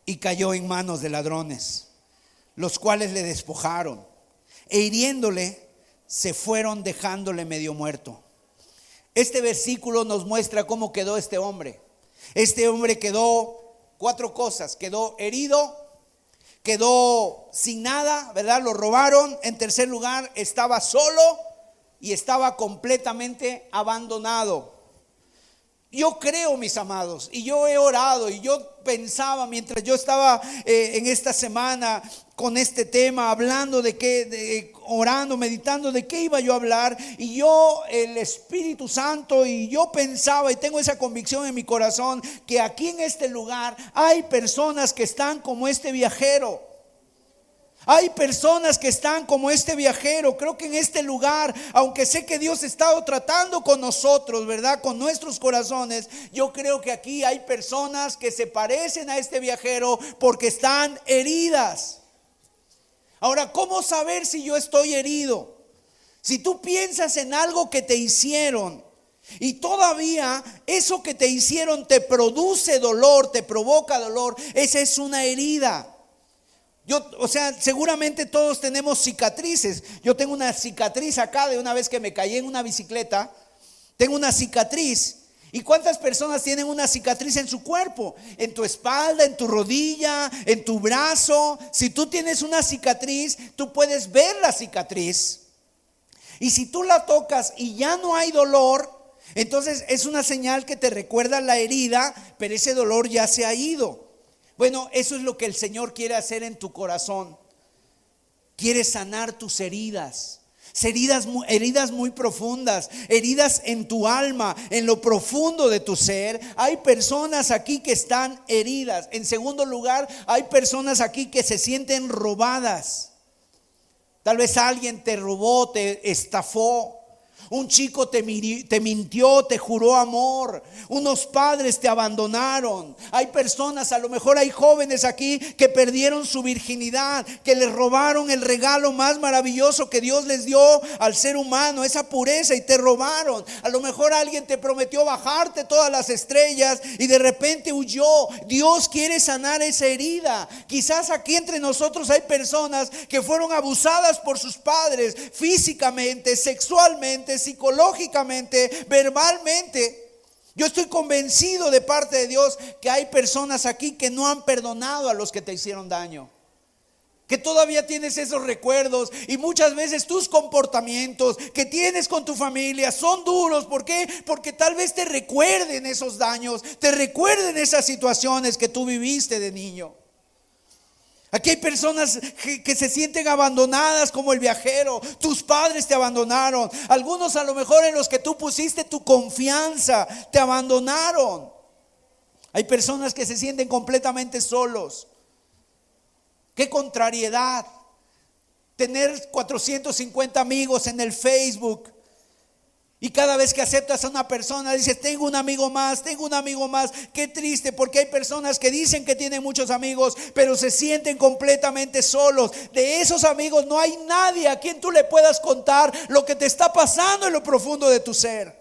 y cayó en manos de ladrones, los cuales le despojaron e hiriéndole se fueron dejándole medio muerto. Este versículo nos muestra cómo quedó este hombre. Este hombre quedó cuatro cosas, quedó herido, quedó sin nada, ¿verdad? Lo robaron. En tercer lugar, estaba solo y estaba completamente abandonado. Yo creo, mis amados, y yo he orado y yo pensaba mientras yo estaba eh, en esta semana con este tema, hablando de qué, orando, meditando de qué iba yo a hablar, y yo, el Espíritu Santo, y yo pensaba y tengo esa convicción en mi corazón que aquí en este lugar hay personas que están como este viajero hay personas que están como este viajero. Creo que en este lugar, aunque sé que Dios ha estado tratando con nosotros, ¿verdad? Con nuestros corazones, yo creo que aquí hay personas que se parecen a este viajero porque están heridas. Ahora, ¿cómo saber si yo estoy herido? Si tú piensas en algo que te hicieron y todavía eso que te hicieron te produce dolor, te provoca dolor, esa es una herida. Yo, o sea, seguramente todos tenemos cicatrices. Yo tengo una cicatriz acá de una vez que me caí en una bicicleta. Tengo una cicatriz. ¿Y cuántas personas tienen una cicatriz en su cuerpo? En tu espalda, en tu rodilla, en tu brazo. Si tú tienes una cicatriz, tú puedes ver la cicatriz. Y si tú la tocas y ya no hay dolor, entonces es una señal que te recuerda la herida, pero ese dolor ya se ha ido. Bueno, eso es lo que el Señor quiere hacer en tu corazón. Quiere sanar tus heridas. Heridas, heridas muy profundas, heridas en tu alma, en lo profundo de tu ser. Hay personas aquí que están heridas. En segundo lugar, hay personas aquí que se sienten robadas. Tal vez alguien te robó, te estafó. Un chico te, mintió, te juró amor. Unos padres te abandonaron. Hay personas, a lo mejor hay jóvenes aquí que perdieron su virginidad, que les robaron el regalo más maravilloso que Dios les dio al ser humano, esa pureza, y te robaron. A lo mejor alguien te prometió bajarte todas las estrellas y de repente huyó. Dios quiere sanar esa herida. Quizás aquí entre nosotros hay personas que fueron abusadas por sus padres físicamente, sexualmente, psicológicamente, verbalmente. Yo estoy convencido de parte de Dios que hay personas aquí que no han perdonado a los que te hicieron daño. Que todavía tienes esos recuerdos y muchas veces tus comportamientos que tienes con tu familia son duros. ¿Por qué? Porque tal vez te recuerden esos daños, te recuerden esas situaciones que tú viviste de niño. Aquí hay personas que, se sienten abandonadas como el viajero. Tus padres te abandonaron. Algunos a lo mejor en los que tú pusiste tu confianza te abandonaron. Hay personas que se sienten completamente solos. Qué contrariedad. Tener 450 amigos en el Facebook y cada vez que aceptas a una persona, dices, tengo un amigo más, tengo un amigo más. Qué triste, porque hay personas que dicen que tienen muchos amigos, pero se sienten completamente solos. De esos amigos no hay nadie a quien tú le puedas contar lo que te está pasando en lo profundo de tu ser.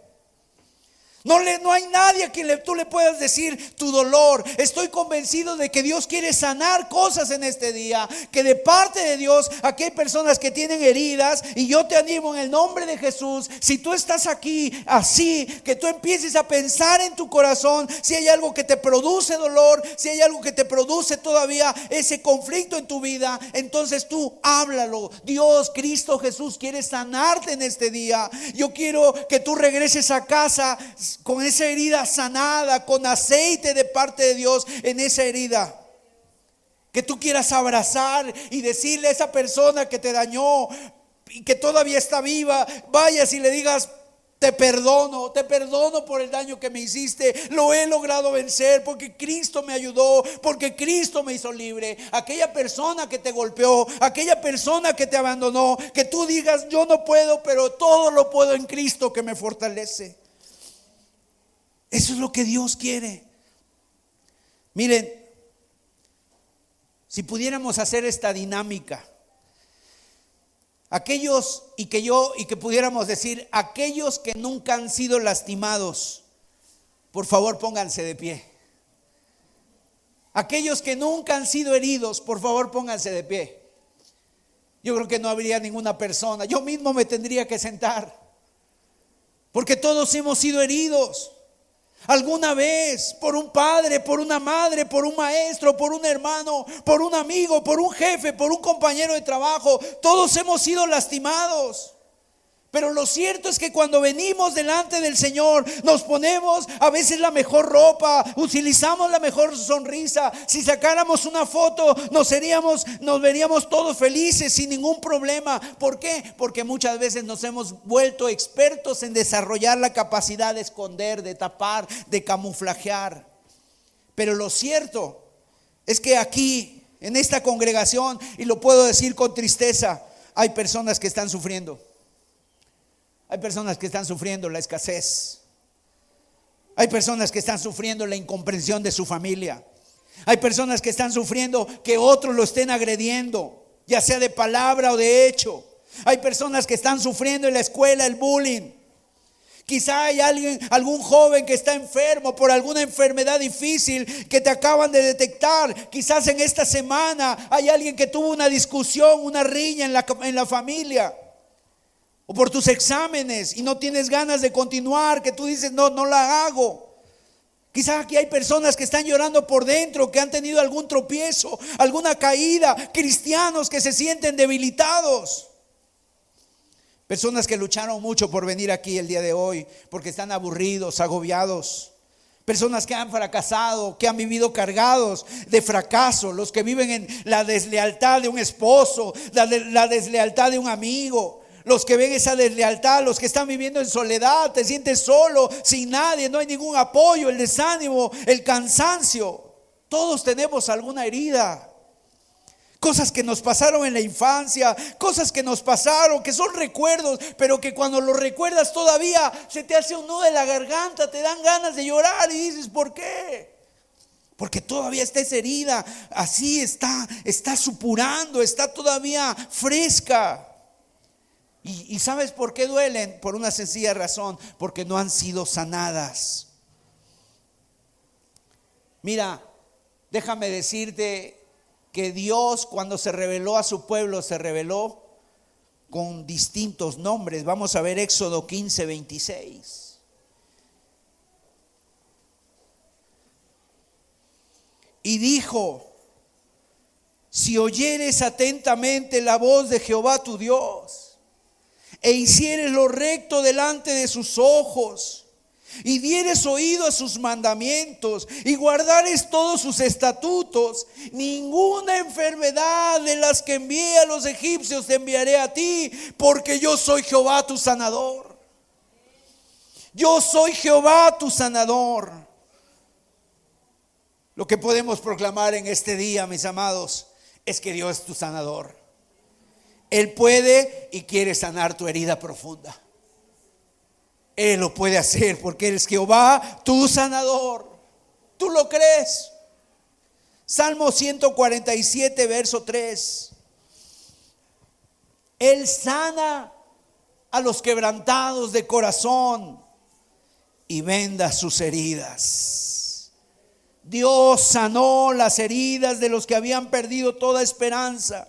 No, le, no hay nadie a quien le, tú le puedas decir tu dolor. Estoy convencido de que Dios quiere sanar cosas en este día. Que de parte de Dios, aquí hay personas que tienen heridas. Y yo te animo en el nombre de Jesús. Si tú estás aquí así, que tú empieces a pensar en tu corazón. Si hay algo que te produce dolor, si hay algo que te produce todavía ese conflicto en tu vida, entonces tú háblalo. Dios, Cristo Jesús quiere sanarte en este día. Yo quiero que tú regreses a casa con esa herida sanada, con aceite de parte de Dios en esa herida. Que tú quieras abrazar y decirle a esa persona que te dañó y que todavía está viva, vayas y le digas, te perdono, te perdono por el daño que me hiciste. Lo he logrado vencer porque Cristo me ayudó, porque Cristo me hizo libre. Aquella persona que te golpeó, aquella persona que te abandonó, que tú digas, yo no puedo, pero todo lo puedo en Cristo que me fortalece. Eso es lo que Dios quiere. Miren, si pudiéramos hacer esta dinámica, aquellos y que yo y que pudiéramos decir, aquellos que nunca han sido lastimados, por favor pónganse de pie. Aquellos que nunca han sido heridos, por favor pónganse de pie. Yo creo que no habría ninguna persona. Yo mismo me tendría que sentar. Porque todos hemos sido heridos. Alguna vez por un padre, por una madre, por un maestro, por un hermano, por un amigo, por un jefe, por un compañero de trabajo, todos hemos sido lastimados. Pero lo cierto es que cuando venimos delante del Señor, nos ponemos a veces la mejor ropa, utilizamos la mejor sonrisa. Si sacáramos una foto, nos seríamos, nos veríamos todos felices sin ningún problema. ¿Por qué? Porque muchas veces nos hemos vuelto expertos en desarrollar la capacidad de esconder, de tapar, de camuflajear. Pero lo cierto es que aquí, en esta congregación, y lo puedo decir con tristeza, hay personas que están sufriendo. Hay personas que están sufriendo la escasez. Hay personas que están sufriendo la incomprensión de su familia. Hay personas que están sufriendo que otros lo estén agrediendo, ya sea de palabra o de hecho. Hay personas que están sufriendo en la escuela el bullying. Quizá hay alguien, algún joven que está enfermo por alguna enfermedad difícil que te acaban de detectar. Quizás en esta semana hay alguien que tuvo una discusión, una riña en la, en la familia o por tus exámenes y no tienes ganas de continuar, que tú dices, no, no la hago. Quizás aquí hay personas que están llorando por dentro, que han tenido algún tropiezo, alguna caída, cristianos que se sienten debilitados. Personas que lucharon mucho por venir aquí el día de hoy, porque están aburridos, agobiados. Personas que han fracasado, que han vivido cargados de fracaso, los que viven en la deslealtad de un esposo, la, la deslealtad de un amigo, los que ven esa deslealtad, los que están viviendo en soledad, te sientes solo, sin nadie, no hay ningún apoyo, el desánimo, el cansancio. Todos tenemos alguna herida. Cosas que nos pasaron en la infancia, cosas que nos pasaron, que son recuerdos, pero que cuando los recuerdas todavía se te hace un nudo de la garganta, te dan ganas de llorar y dices, ¿por qué? Porque todavía está esa herida, así está, está supurando, está todavía fresca. Y, sabes por qué duelen? Por una sencilla razón, porque no han sido sanadas. Mira, déjame decirte que Dios cuando se reveló a su pueblo se reveló con distintos nombres. Vamos a ver Éxodo 15, 26. Y dijo, si oyeres atentamente la voz de Jehová tu Dios, e hicieres lo recto delante de sus ojos, y dieres oído a sus mandamientos, y guardares todos sus estatutos, ninguna enfermedad de las que envié a los egipcios te enviaré a ti, porque yo soy Jehová tu sanador. Yo soy Jehová tu sanador. Lo que podemos proclamar en este día, mis amados, es que Dios es tu sanador. Él puede y quiere sanar tu herida profunda. Él lo puede hacer porque Él es Jehová, tu sanador. ¿Tú lo crees? Salmo 147, verso 3. Él sana a los quebrantados de corazón y venda sus heridas. Dios sanó las heridas de los que habían perdido toda esperanza.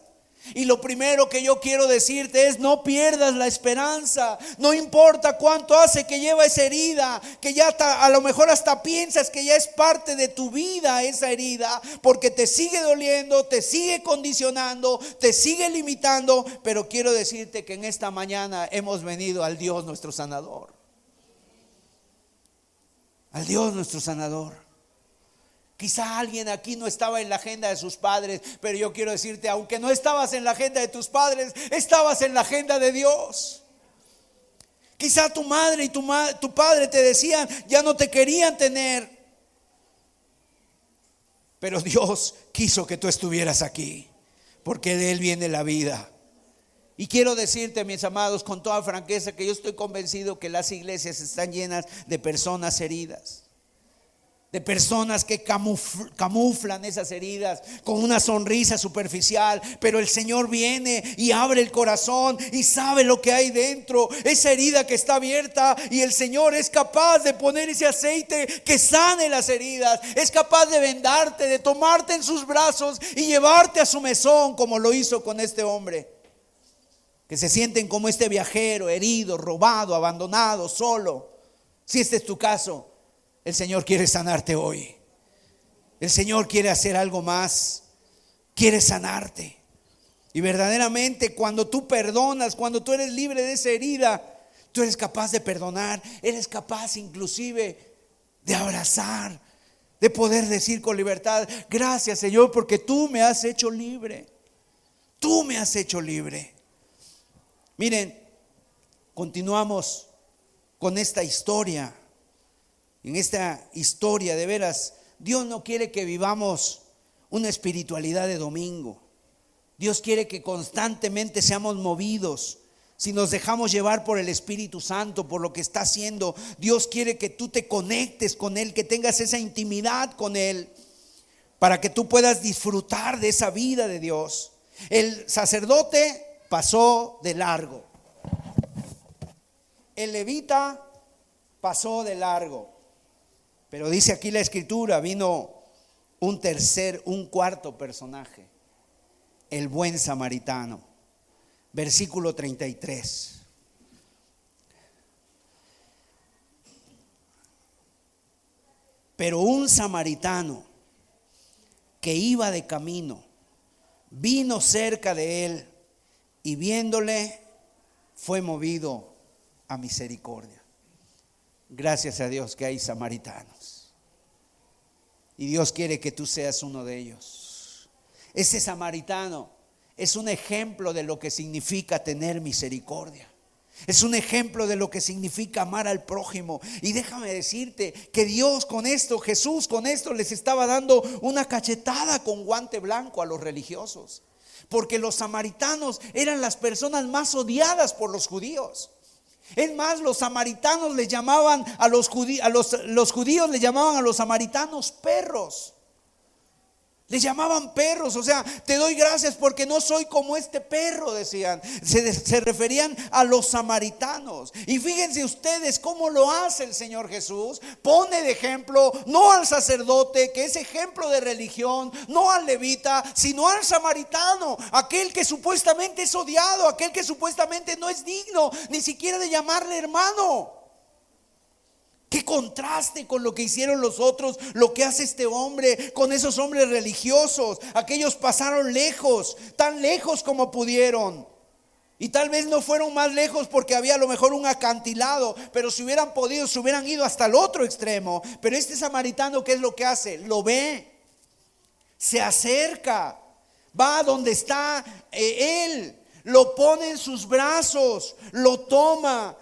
Y lo primero que yo quiero decirte es no pierdas la esperanza. No importa cuánto hace que lleva esa herida, que ya a lo mejor hasta piensas que ya es parte de tu vida esa herida, porque te sigue doliendo, te sigue condicionando, te sigue limitando. Pero quiero decirte que en esta mañana hemos venido al Dios nuestro sanador. Al Dios nuestro sanador. Quizá alguien aquí no estaba en la agenda de sus padres, pero yo quiero decirte, aunque no estabas en la agenda de tus padres, estabas en la agenda de Dios. Quizá tu madre y tu, tu padre te decían, ya no te querían tener, pero Dios quiso que tú estuvieras aquí, porque de Él viene la vida. Y quiero decirte, mis amados, con toda franqueza, que yo estoy convencido que las iglesias están llenas de personas heridas de personas que camuflan esas heridas con una sonrisa superficial, pero el Señor viene y abre el corazón y sabe lo que hay dentro, esa herida que está abierta y el Señor es capaz de poner ese aceite que sane las heridas, es capaz de vendarte, de tomarte en sus brazos y llevarte a su mesón como lo hizo con este hombre. Que se sienten como este viajero, herido, robado, abandonado, solo. Si este es tu caso, el Señor quiere sanarte hoy. El Señor quiere hacer algo más. Quiere sanarte. Y verdaderamente cuando tú perdonas, cuando tú eres libre de esa herida, Tú eres capaz de perdonar, eres capaz inclusive de abrazar, de poder decir con libertad, gracias Señor, porque tú me has hecho libre. Tú me has hecho libre. Miren, continuamos con esta historia. En esta historia, de veras, Dios no quiere que vivamos una espiritualidad de domingo. Dios quiere que constantemente seamos movidos si nos dejamos llevar por el Espíritu Santo, por lo que está haciendo, Dios quiere que tú te conectes con Él, que tengas esa intimidad con Él, para que tú puedas disfrutar de esa vida de Dios. El sacerdote pasó de largo. El levita pasó de largo. Pero dice aquí la escritura, vino un tercer, un cuarto personaje, el buen samaritano versículo 33. Pero un samaritano que iba de camino vino cerca de él y viéndole fue movido a misericordia. Gracias a Dios que hay samaritanos. Y Dios quiere que tú seas uno de ellos. Ese samaritano es un ejemplo de lo que significa tener misericordia. Es un ejemplo de lo que significa amar al prójimo. Y déjame decirte que Dios con esto, Jesús con esto les estaba dando una cachetada con guante blanco a los religiosos. Porque los samaritanos eran las personas más odiadas por los judíos. Es más, los samaritanos les llamaban a los, judíos, a los, los judíos le llamaban a los samaritanos perros. Les llamaban perros, o sea, te doy gracias porque no soy como este perro, decían. Se, referían a los samaritanos. Y fíjense ustedes cómo lo hace el Señor Jesús. Pone de ejemplo no al sacerdote, que es ejemplo de religión, no al levita, sino al samaritano, aquel que supuestamente es odiado, aquel que supuestamente no es digno ni siquiera de llamarle hermano. Qué contraste con lo que hicieron los otros, lo que hace este hombre con esos hombres religiosos. Aquellos pasaron lejos, tan lejos como pudieron. Y tal vez no fueron más lejos porque había a lo mejor un acantilado, pero si hubieran podido, se hubieran ido hasta el otro extremo. Pero este samaritano, ¿qué es lo que hace? Lo ve, se acerca, va a donde está eh, él, lo pone en sus brazos, lo toma,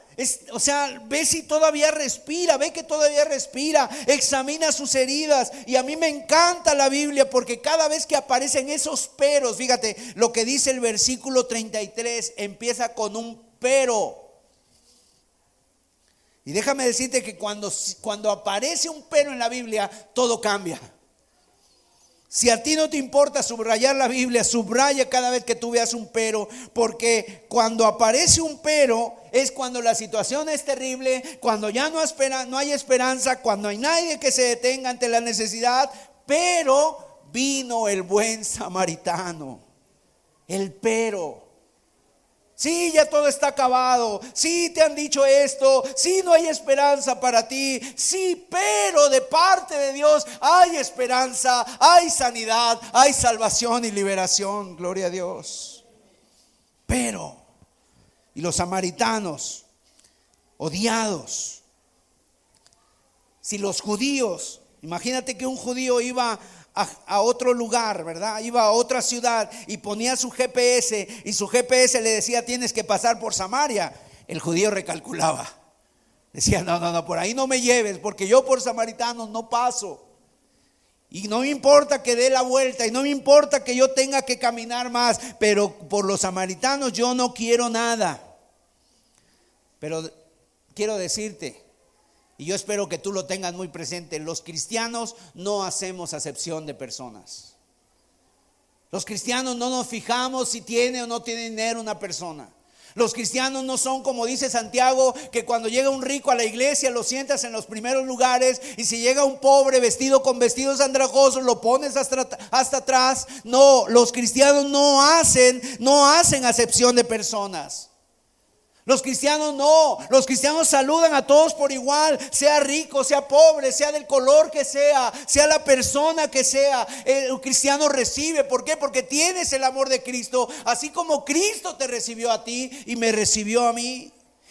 o sea, ve si todavía respira, ve que todavía respira, examina sus heridas. Y a mí me encanta la Biblia porque cada vez que aparecen esos peros, fíjate, lo que dice el versículo 33 empieza con un pero. Y déjame decirte que cuando, cuando aparece un pero en la Biblia, todo cambia. Si a ti no te importa subrayar la Biblia, subraya cada vez que tú veas un pero, porque cuando aparece un pero es cuando la situación es terrible, cuando ya no, espera, no hay esperanza, cuando hay nadie que se detenga ante la necesidad, pero vino el buen samaritano. El pero. Sí, ya todo está acabado. Sí, te han dicho esto. Sí, no hay esperanza para ti. Sí, pero de parte de Dios hay esperanza, hay sanidad, hay salvación y liberación. Gloria a Dios. Pero, y los samaritanos, odiados. Si los judíos, imagínate que un judío iba a, otro lugar, ¿verdad? Iba a otra ciudad y ponía su GPS y su GPS le decía tienes que pasar por Samaria. El judío recalculaba. Decía, no, no, no, por ahí no me lleves porque yo por samaritanos no paso. Y no me importa que dé la vuelta y no me importa que yo tenga que caminar más, pero por los samaritanos yo no quiero nada. Pero quiero decirte, y yo espero que tú lo tengas muy presente, los cristianos no hacemos acepción de personas. Los cristianos no nos fijamos si tiene o no tiene dinero una persona. Los cristianos no son como dice Santiago, que cuando llega un rico a la iglesia lo sientas en los primeros lugares y si llega un pobre vestido con vestidos andrajosos lo pones hasta, hasta atrás. No, los cristianos no hacen, no hacen acepción de personas. Los cristianos no, los cristianos saludan a todos por igual, sea rico, sea pobre, sea del color que sea, sea la persona que sea. El cristiano recibe, ¿por qué? Porque tienes el amor de Cristo, así como Cristo te recibió a ti y me recibió a mí.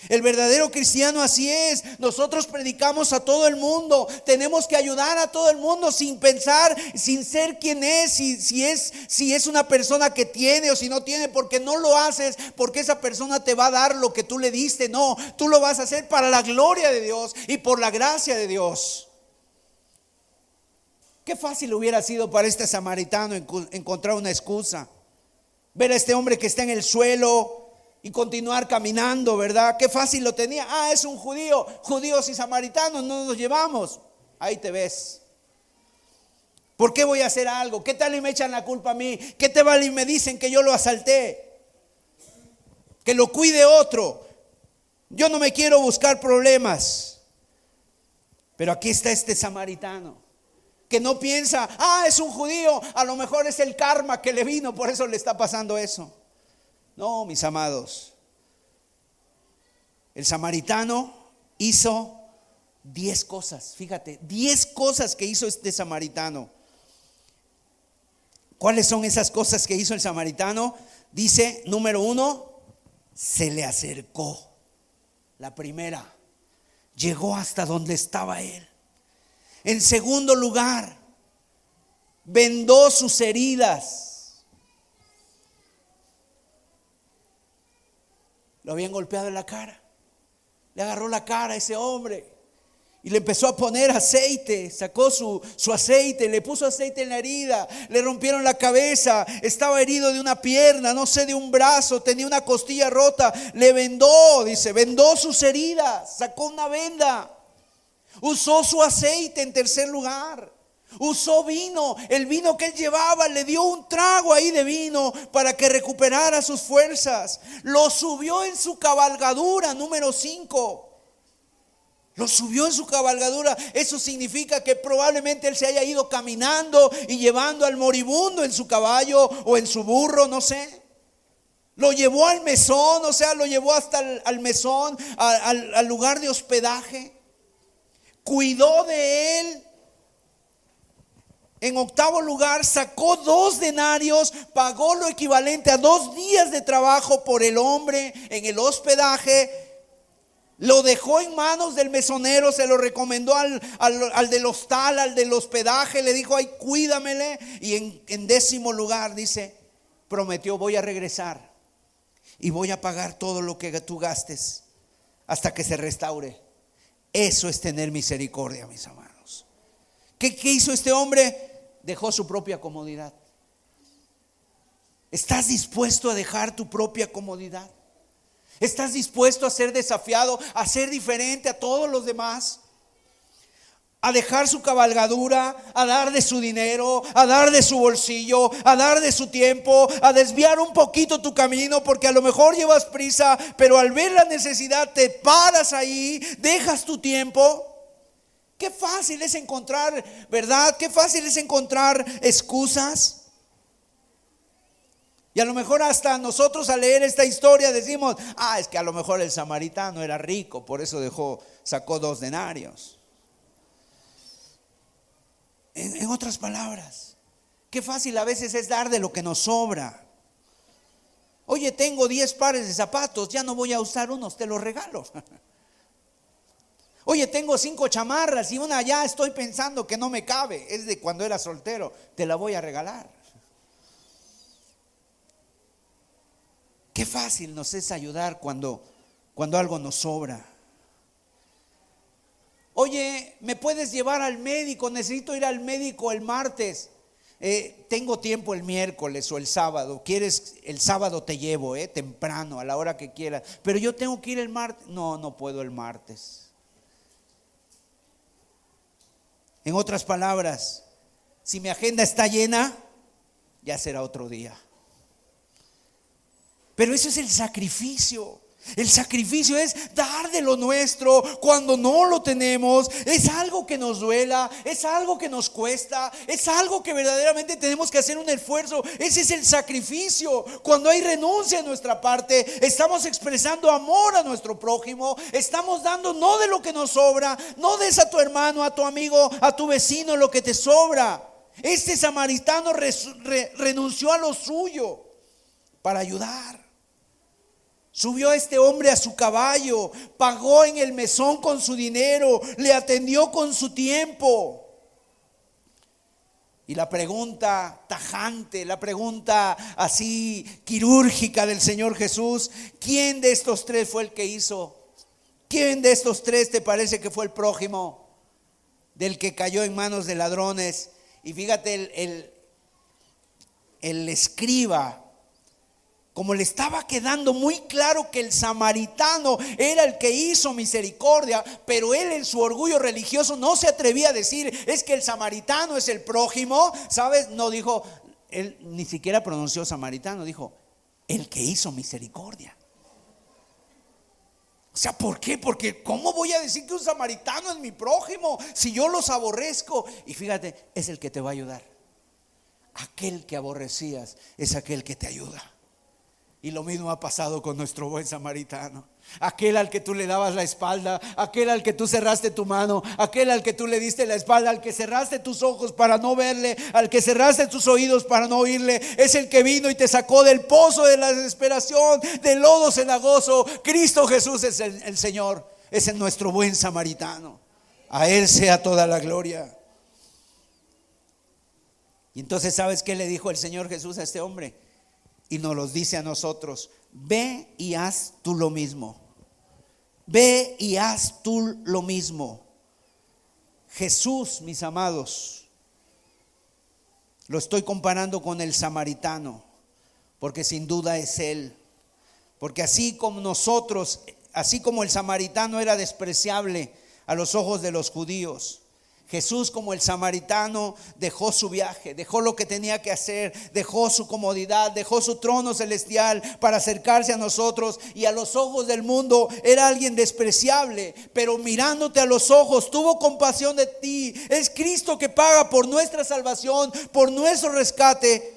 El verdadero cristiano así es. Nosotros predicamos a todo el mundo. Tenemos que ayudar a todo el mundo sin pensar, sin ser quien es, si, si, es, si es una persona que tiene o si no tiene, porque no lo haces porque esa persona te va a dar lo que tú le diste. No, tú lo vas a hacer para la gloria de Dios y por la gracia de Dios. Qué fácil hubiera sido para este samaritano encontrar una excusa. Ver a este hombre que está en el suelo, y continuar caminando, ¿verdad? Qué fácil lo tenía. Ah, es un judío. Judíos y samaritanos no nos llevamos. Ahí te ves. ¿Por qué voy a hacer algo? ¿Qué tal y me echan la culpa a mí? ¿Qué te vale y me dicen que yo lo asalté? Que lo cuide otro. Yo no me quiero buscar problemas. Pero aquí está este samaritano que no piensa, ah, es un judío, a lo mejor es el karma que le vino, por eso le está pasando eso. No, mis amados. El samaritano hizo diez cosas, fíjate, diez cosas que hizo este samaritano. ¿Cuáles son esas cosas que hizo el samaritano? Dice, número uno, se le acercó. La primera, llegó hasta donde estaba él. En segundo lugar, vendó sus heridas. Lo habían golpeado en la cara. Le agarró la cara a ese hombre y le empezó a poner aceite. Sacó su, su aceite, le puso aceite en la herida. Le rompieron la cabeza. Estaba herido de una pierna, no sé, de un brazo. Tenía una costilla rota. Le vendó, dice, vendó sus heridas. Sacó una venda. Usó su aceite en tercer lugar. Usó vino, el vino que él llevaba, le dio un trago ahí de vino para que recuperara sus fuerzas. Lo subió en su cabalgadura número 5. Lo subió en su cabalgadura. Eso significa que probablemente él se haya ido caminando y llevando al moribundo en su caballo o en su burro, no sé. Lo llevó al mesón, o sea, lo llevó hasta el mesón, al lugar de hospedaje. Cuidó de él en octavo lugar, sacó dos denarios, pagó lo equivalente a dos días de trabajo por el hombre en el hospedaje. Lo dejó en manos del mesonero, se lo recomendó al, del hostal, al del hospedaje, le dijo, ay, cuídamele. Y en, en décimo lugar dice, prometió, voy a regresar y voy a pagar todo lo que tú gastes hasta que se restaure. Eso es tener misericordia, mis amados. ¿Qué, hizo este hombre? Dejó su propia comodidad. ¿Estás dispuesto a dejar tu propia comodidad? ¿Estás dispuesto a ser desafiado, a ser diferente a todos los demás? A dejar su cabalgadura, a dar de su dinero, a dar de su bolsillo, a dar de su tiempo, a desviar un poquito tu camino porque a lo mejor llevas prisa, pero al ver la necesidad te paras ahí, dejas tu tiempo. Qué fácil es encontrar, ¿verdad? Qué fácil es encontrar excusas. Y a lo mejor hasta nosotros al leer esta historia decimos, ah, es que a lo mejor el samaritano era rico, por eso dejó, sacó dos denarios. En, en otras palabras, qué fácil a veces es dar de lo que nos sobra. Oye, tengo 10 pares de zapatos, ya no voy a usar unos, te los regalo. (laughs) Oye, tengo cinco chamarras y una ya estoy pensando que no me cabe. Es de cuando era soltero. Te la voy a regalar. Qué fácil nos es ayudar cuando, cuando algo nos sobra. Oye, ¿me puedes llevar al médico? Necesito ir al médico el martes. Eh, tengo tiempo el miércoles o el sábado. ¿Quieres? El sábado te llevo, eh, temprano, a la hora que quieras. Pero yo tengo que ir el martes. No, no puedo el martes. En otras palabras, si mi agenda está llena, ya será otro día. Pero eso es el sacrificio. El sacrificio es dar de lo nuestro cuando no lo tenemos. Es algo que nos duela, es algo que nos cuesta, es algo que verdaderamente tenemos que hacer un esfuerzo. Ese es el sacrificio. Cuando hay renuncia en nuestra parte, estamos expresando amor a nuestro prójimo, estamos dando no de lo que nos sobra, no des a tu hermano, a tu amigo, a tu vecino lo que te sobra. Este samaritano renunció a lo suyo para ayudar. Subió este hombre a su caballo, pagó en el mesón con su dinero, le atendió con su tiempo. Y la pregunta tajante, la pregunta así quirúrgica del Señor Jesús, ¿quién de estos tres fue el que hizo? ¿Quién de estos tres te parece que fue el prójimo del que cayó en manos de ladrones? Y fíjate, el, el, el escriba como le estaba quedando muy claro que el samaritano era el que hizo misericordia, pero él en su orgullo religioso no se atrevía a decir, es que el samaritano es el prójimo, ¿sabes? No dijo, él ni siquiera pronunció samaritano, dijo, el que hizo misericordia. O sea, ¿por qué? Porque ¿cómo voy a decir que un samaritano es mi prójimo si yo los aborrezco? Y fíjate, es el que te va a ayudar. Aquel que aborrecías es aquel que te ayuda. Y lo mismo ha pasado con nuestro buen samaritano. Aquel al que tú le dabas la espalda, aquel al que tú cerraste tu mano, aquel al que tú le diste la espalda, al que cerraste tus ojos para no verle, al que cerraste tus oídos para no oírle, es el que vino y te sacó del pozo de la desesperación, del lodo cenagoso. Cristo Jesús es el, Señor, es el nuestro buen samaritano. A Él sea toda la gloria. Y entonces, ¿sabes qué le dijo el Señor Jesús a este hombre? Y nos los dice a nosotros, ve y haz tú lo mismo. Ve y haz tú lo mismo. Jesús, mis amados, lo estoy comparando con el samaritano, porque sin duda es Él. Porque así como nosotros, así como el samaritano era despreciable a los ojos de los judíos, Jesús como el samaritano dejó su viaje, dejó lo que tenía que hacer, dejó su comodidad, dejó su trono celestial para acercarse a nosotros y a los ojos del mundo era alguien despreciable, pero mirándote a los ojos tuvo compasión de ti. Es Cristo que paga por nuestra salvación, por nuestro rescate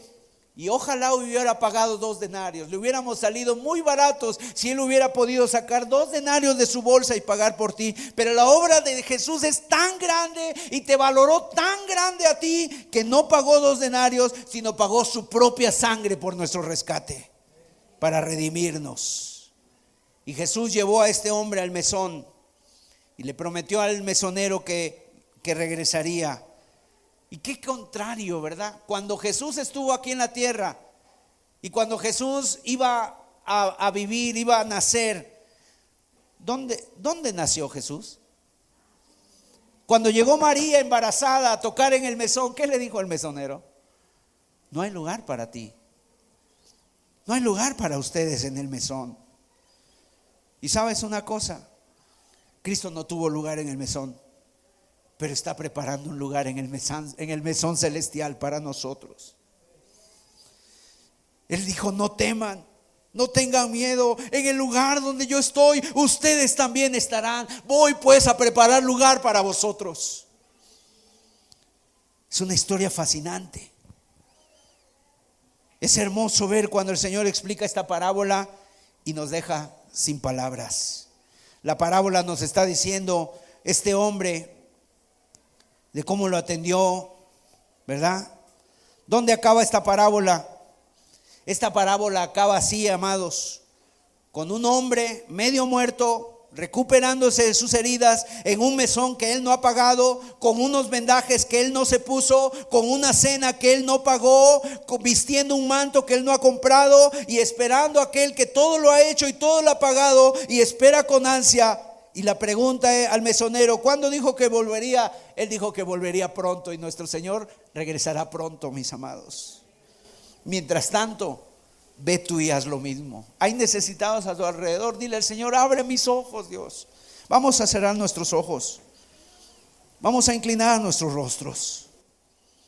y ojalá hubiera pagado dos denarios. Le hubiéramos salido muy baratos si él hubiera podido sacar dos denarios de su bolsa y pagar por ti. Pero la obra de Jesús es tan grande y te valoró tan grande a ti que no pagó dos denarios, sino pagó su propia sangre por nuestro rescate, para redimirnos. Y Jesús llevó a este hombre al mesón y le prometió al mesonero que, que regresaría. Y qué contrario, ¿verdad? Cuando Jesús estuvo aquí en la tierra y cuando Jesús iba a, vivir, iba a nacer, ¿dónde, ¿dónde nació Jesús? Cuando llegó María embarazada a tocar en el mesón, ¿qué le dijo el mesonero? No hay lugar para ti. No hay lugar para ustedes en el mesón. Y sabes una cosa, Cristo no tuvo lugar en el mesón pero está preparando un lugar en el, mesón, en el mesón celestial para nosotros. Él dijo, no teman, no tengan miedo, en el lugar donde yo estoy, ustedes también estarán. Voy pues a preparar lugar para vosotros. Es una historia fascinante. Es hermoso ver cuando el Señor explica esta parábola y nos deja sin palabras. La parábola nos está diciendo, este hombre de cómo lo atendió, ¿verdad? ¿Dónde acaba esta parábola? Esta parábola acaba así, amados, con un hombre medio muerto, recuperándose de sus heridas en un mesón que él no ha pagado, con unos vendajes que él no se puso, con una cena que él no pagó, vistiendo un manto que él no ha comprado y esperando a aquel que todo lo ha hecho y todo lo ha pagado y espera con ansia y la pregunta es al mesonero, ¿cuándo dijo que volvería? Él dijo que volvería pronto y nuestro Señor regresará pronto, mis amados. Mientras tanto, ve tú y haz lo mismo. Hay necesitados a tu alrededor. Dile al Señor, abre mis ojos, Dios. Vamos a cerrar nuestros ojos. Vamos a inclinar nuestros rostros.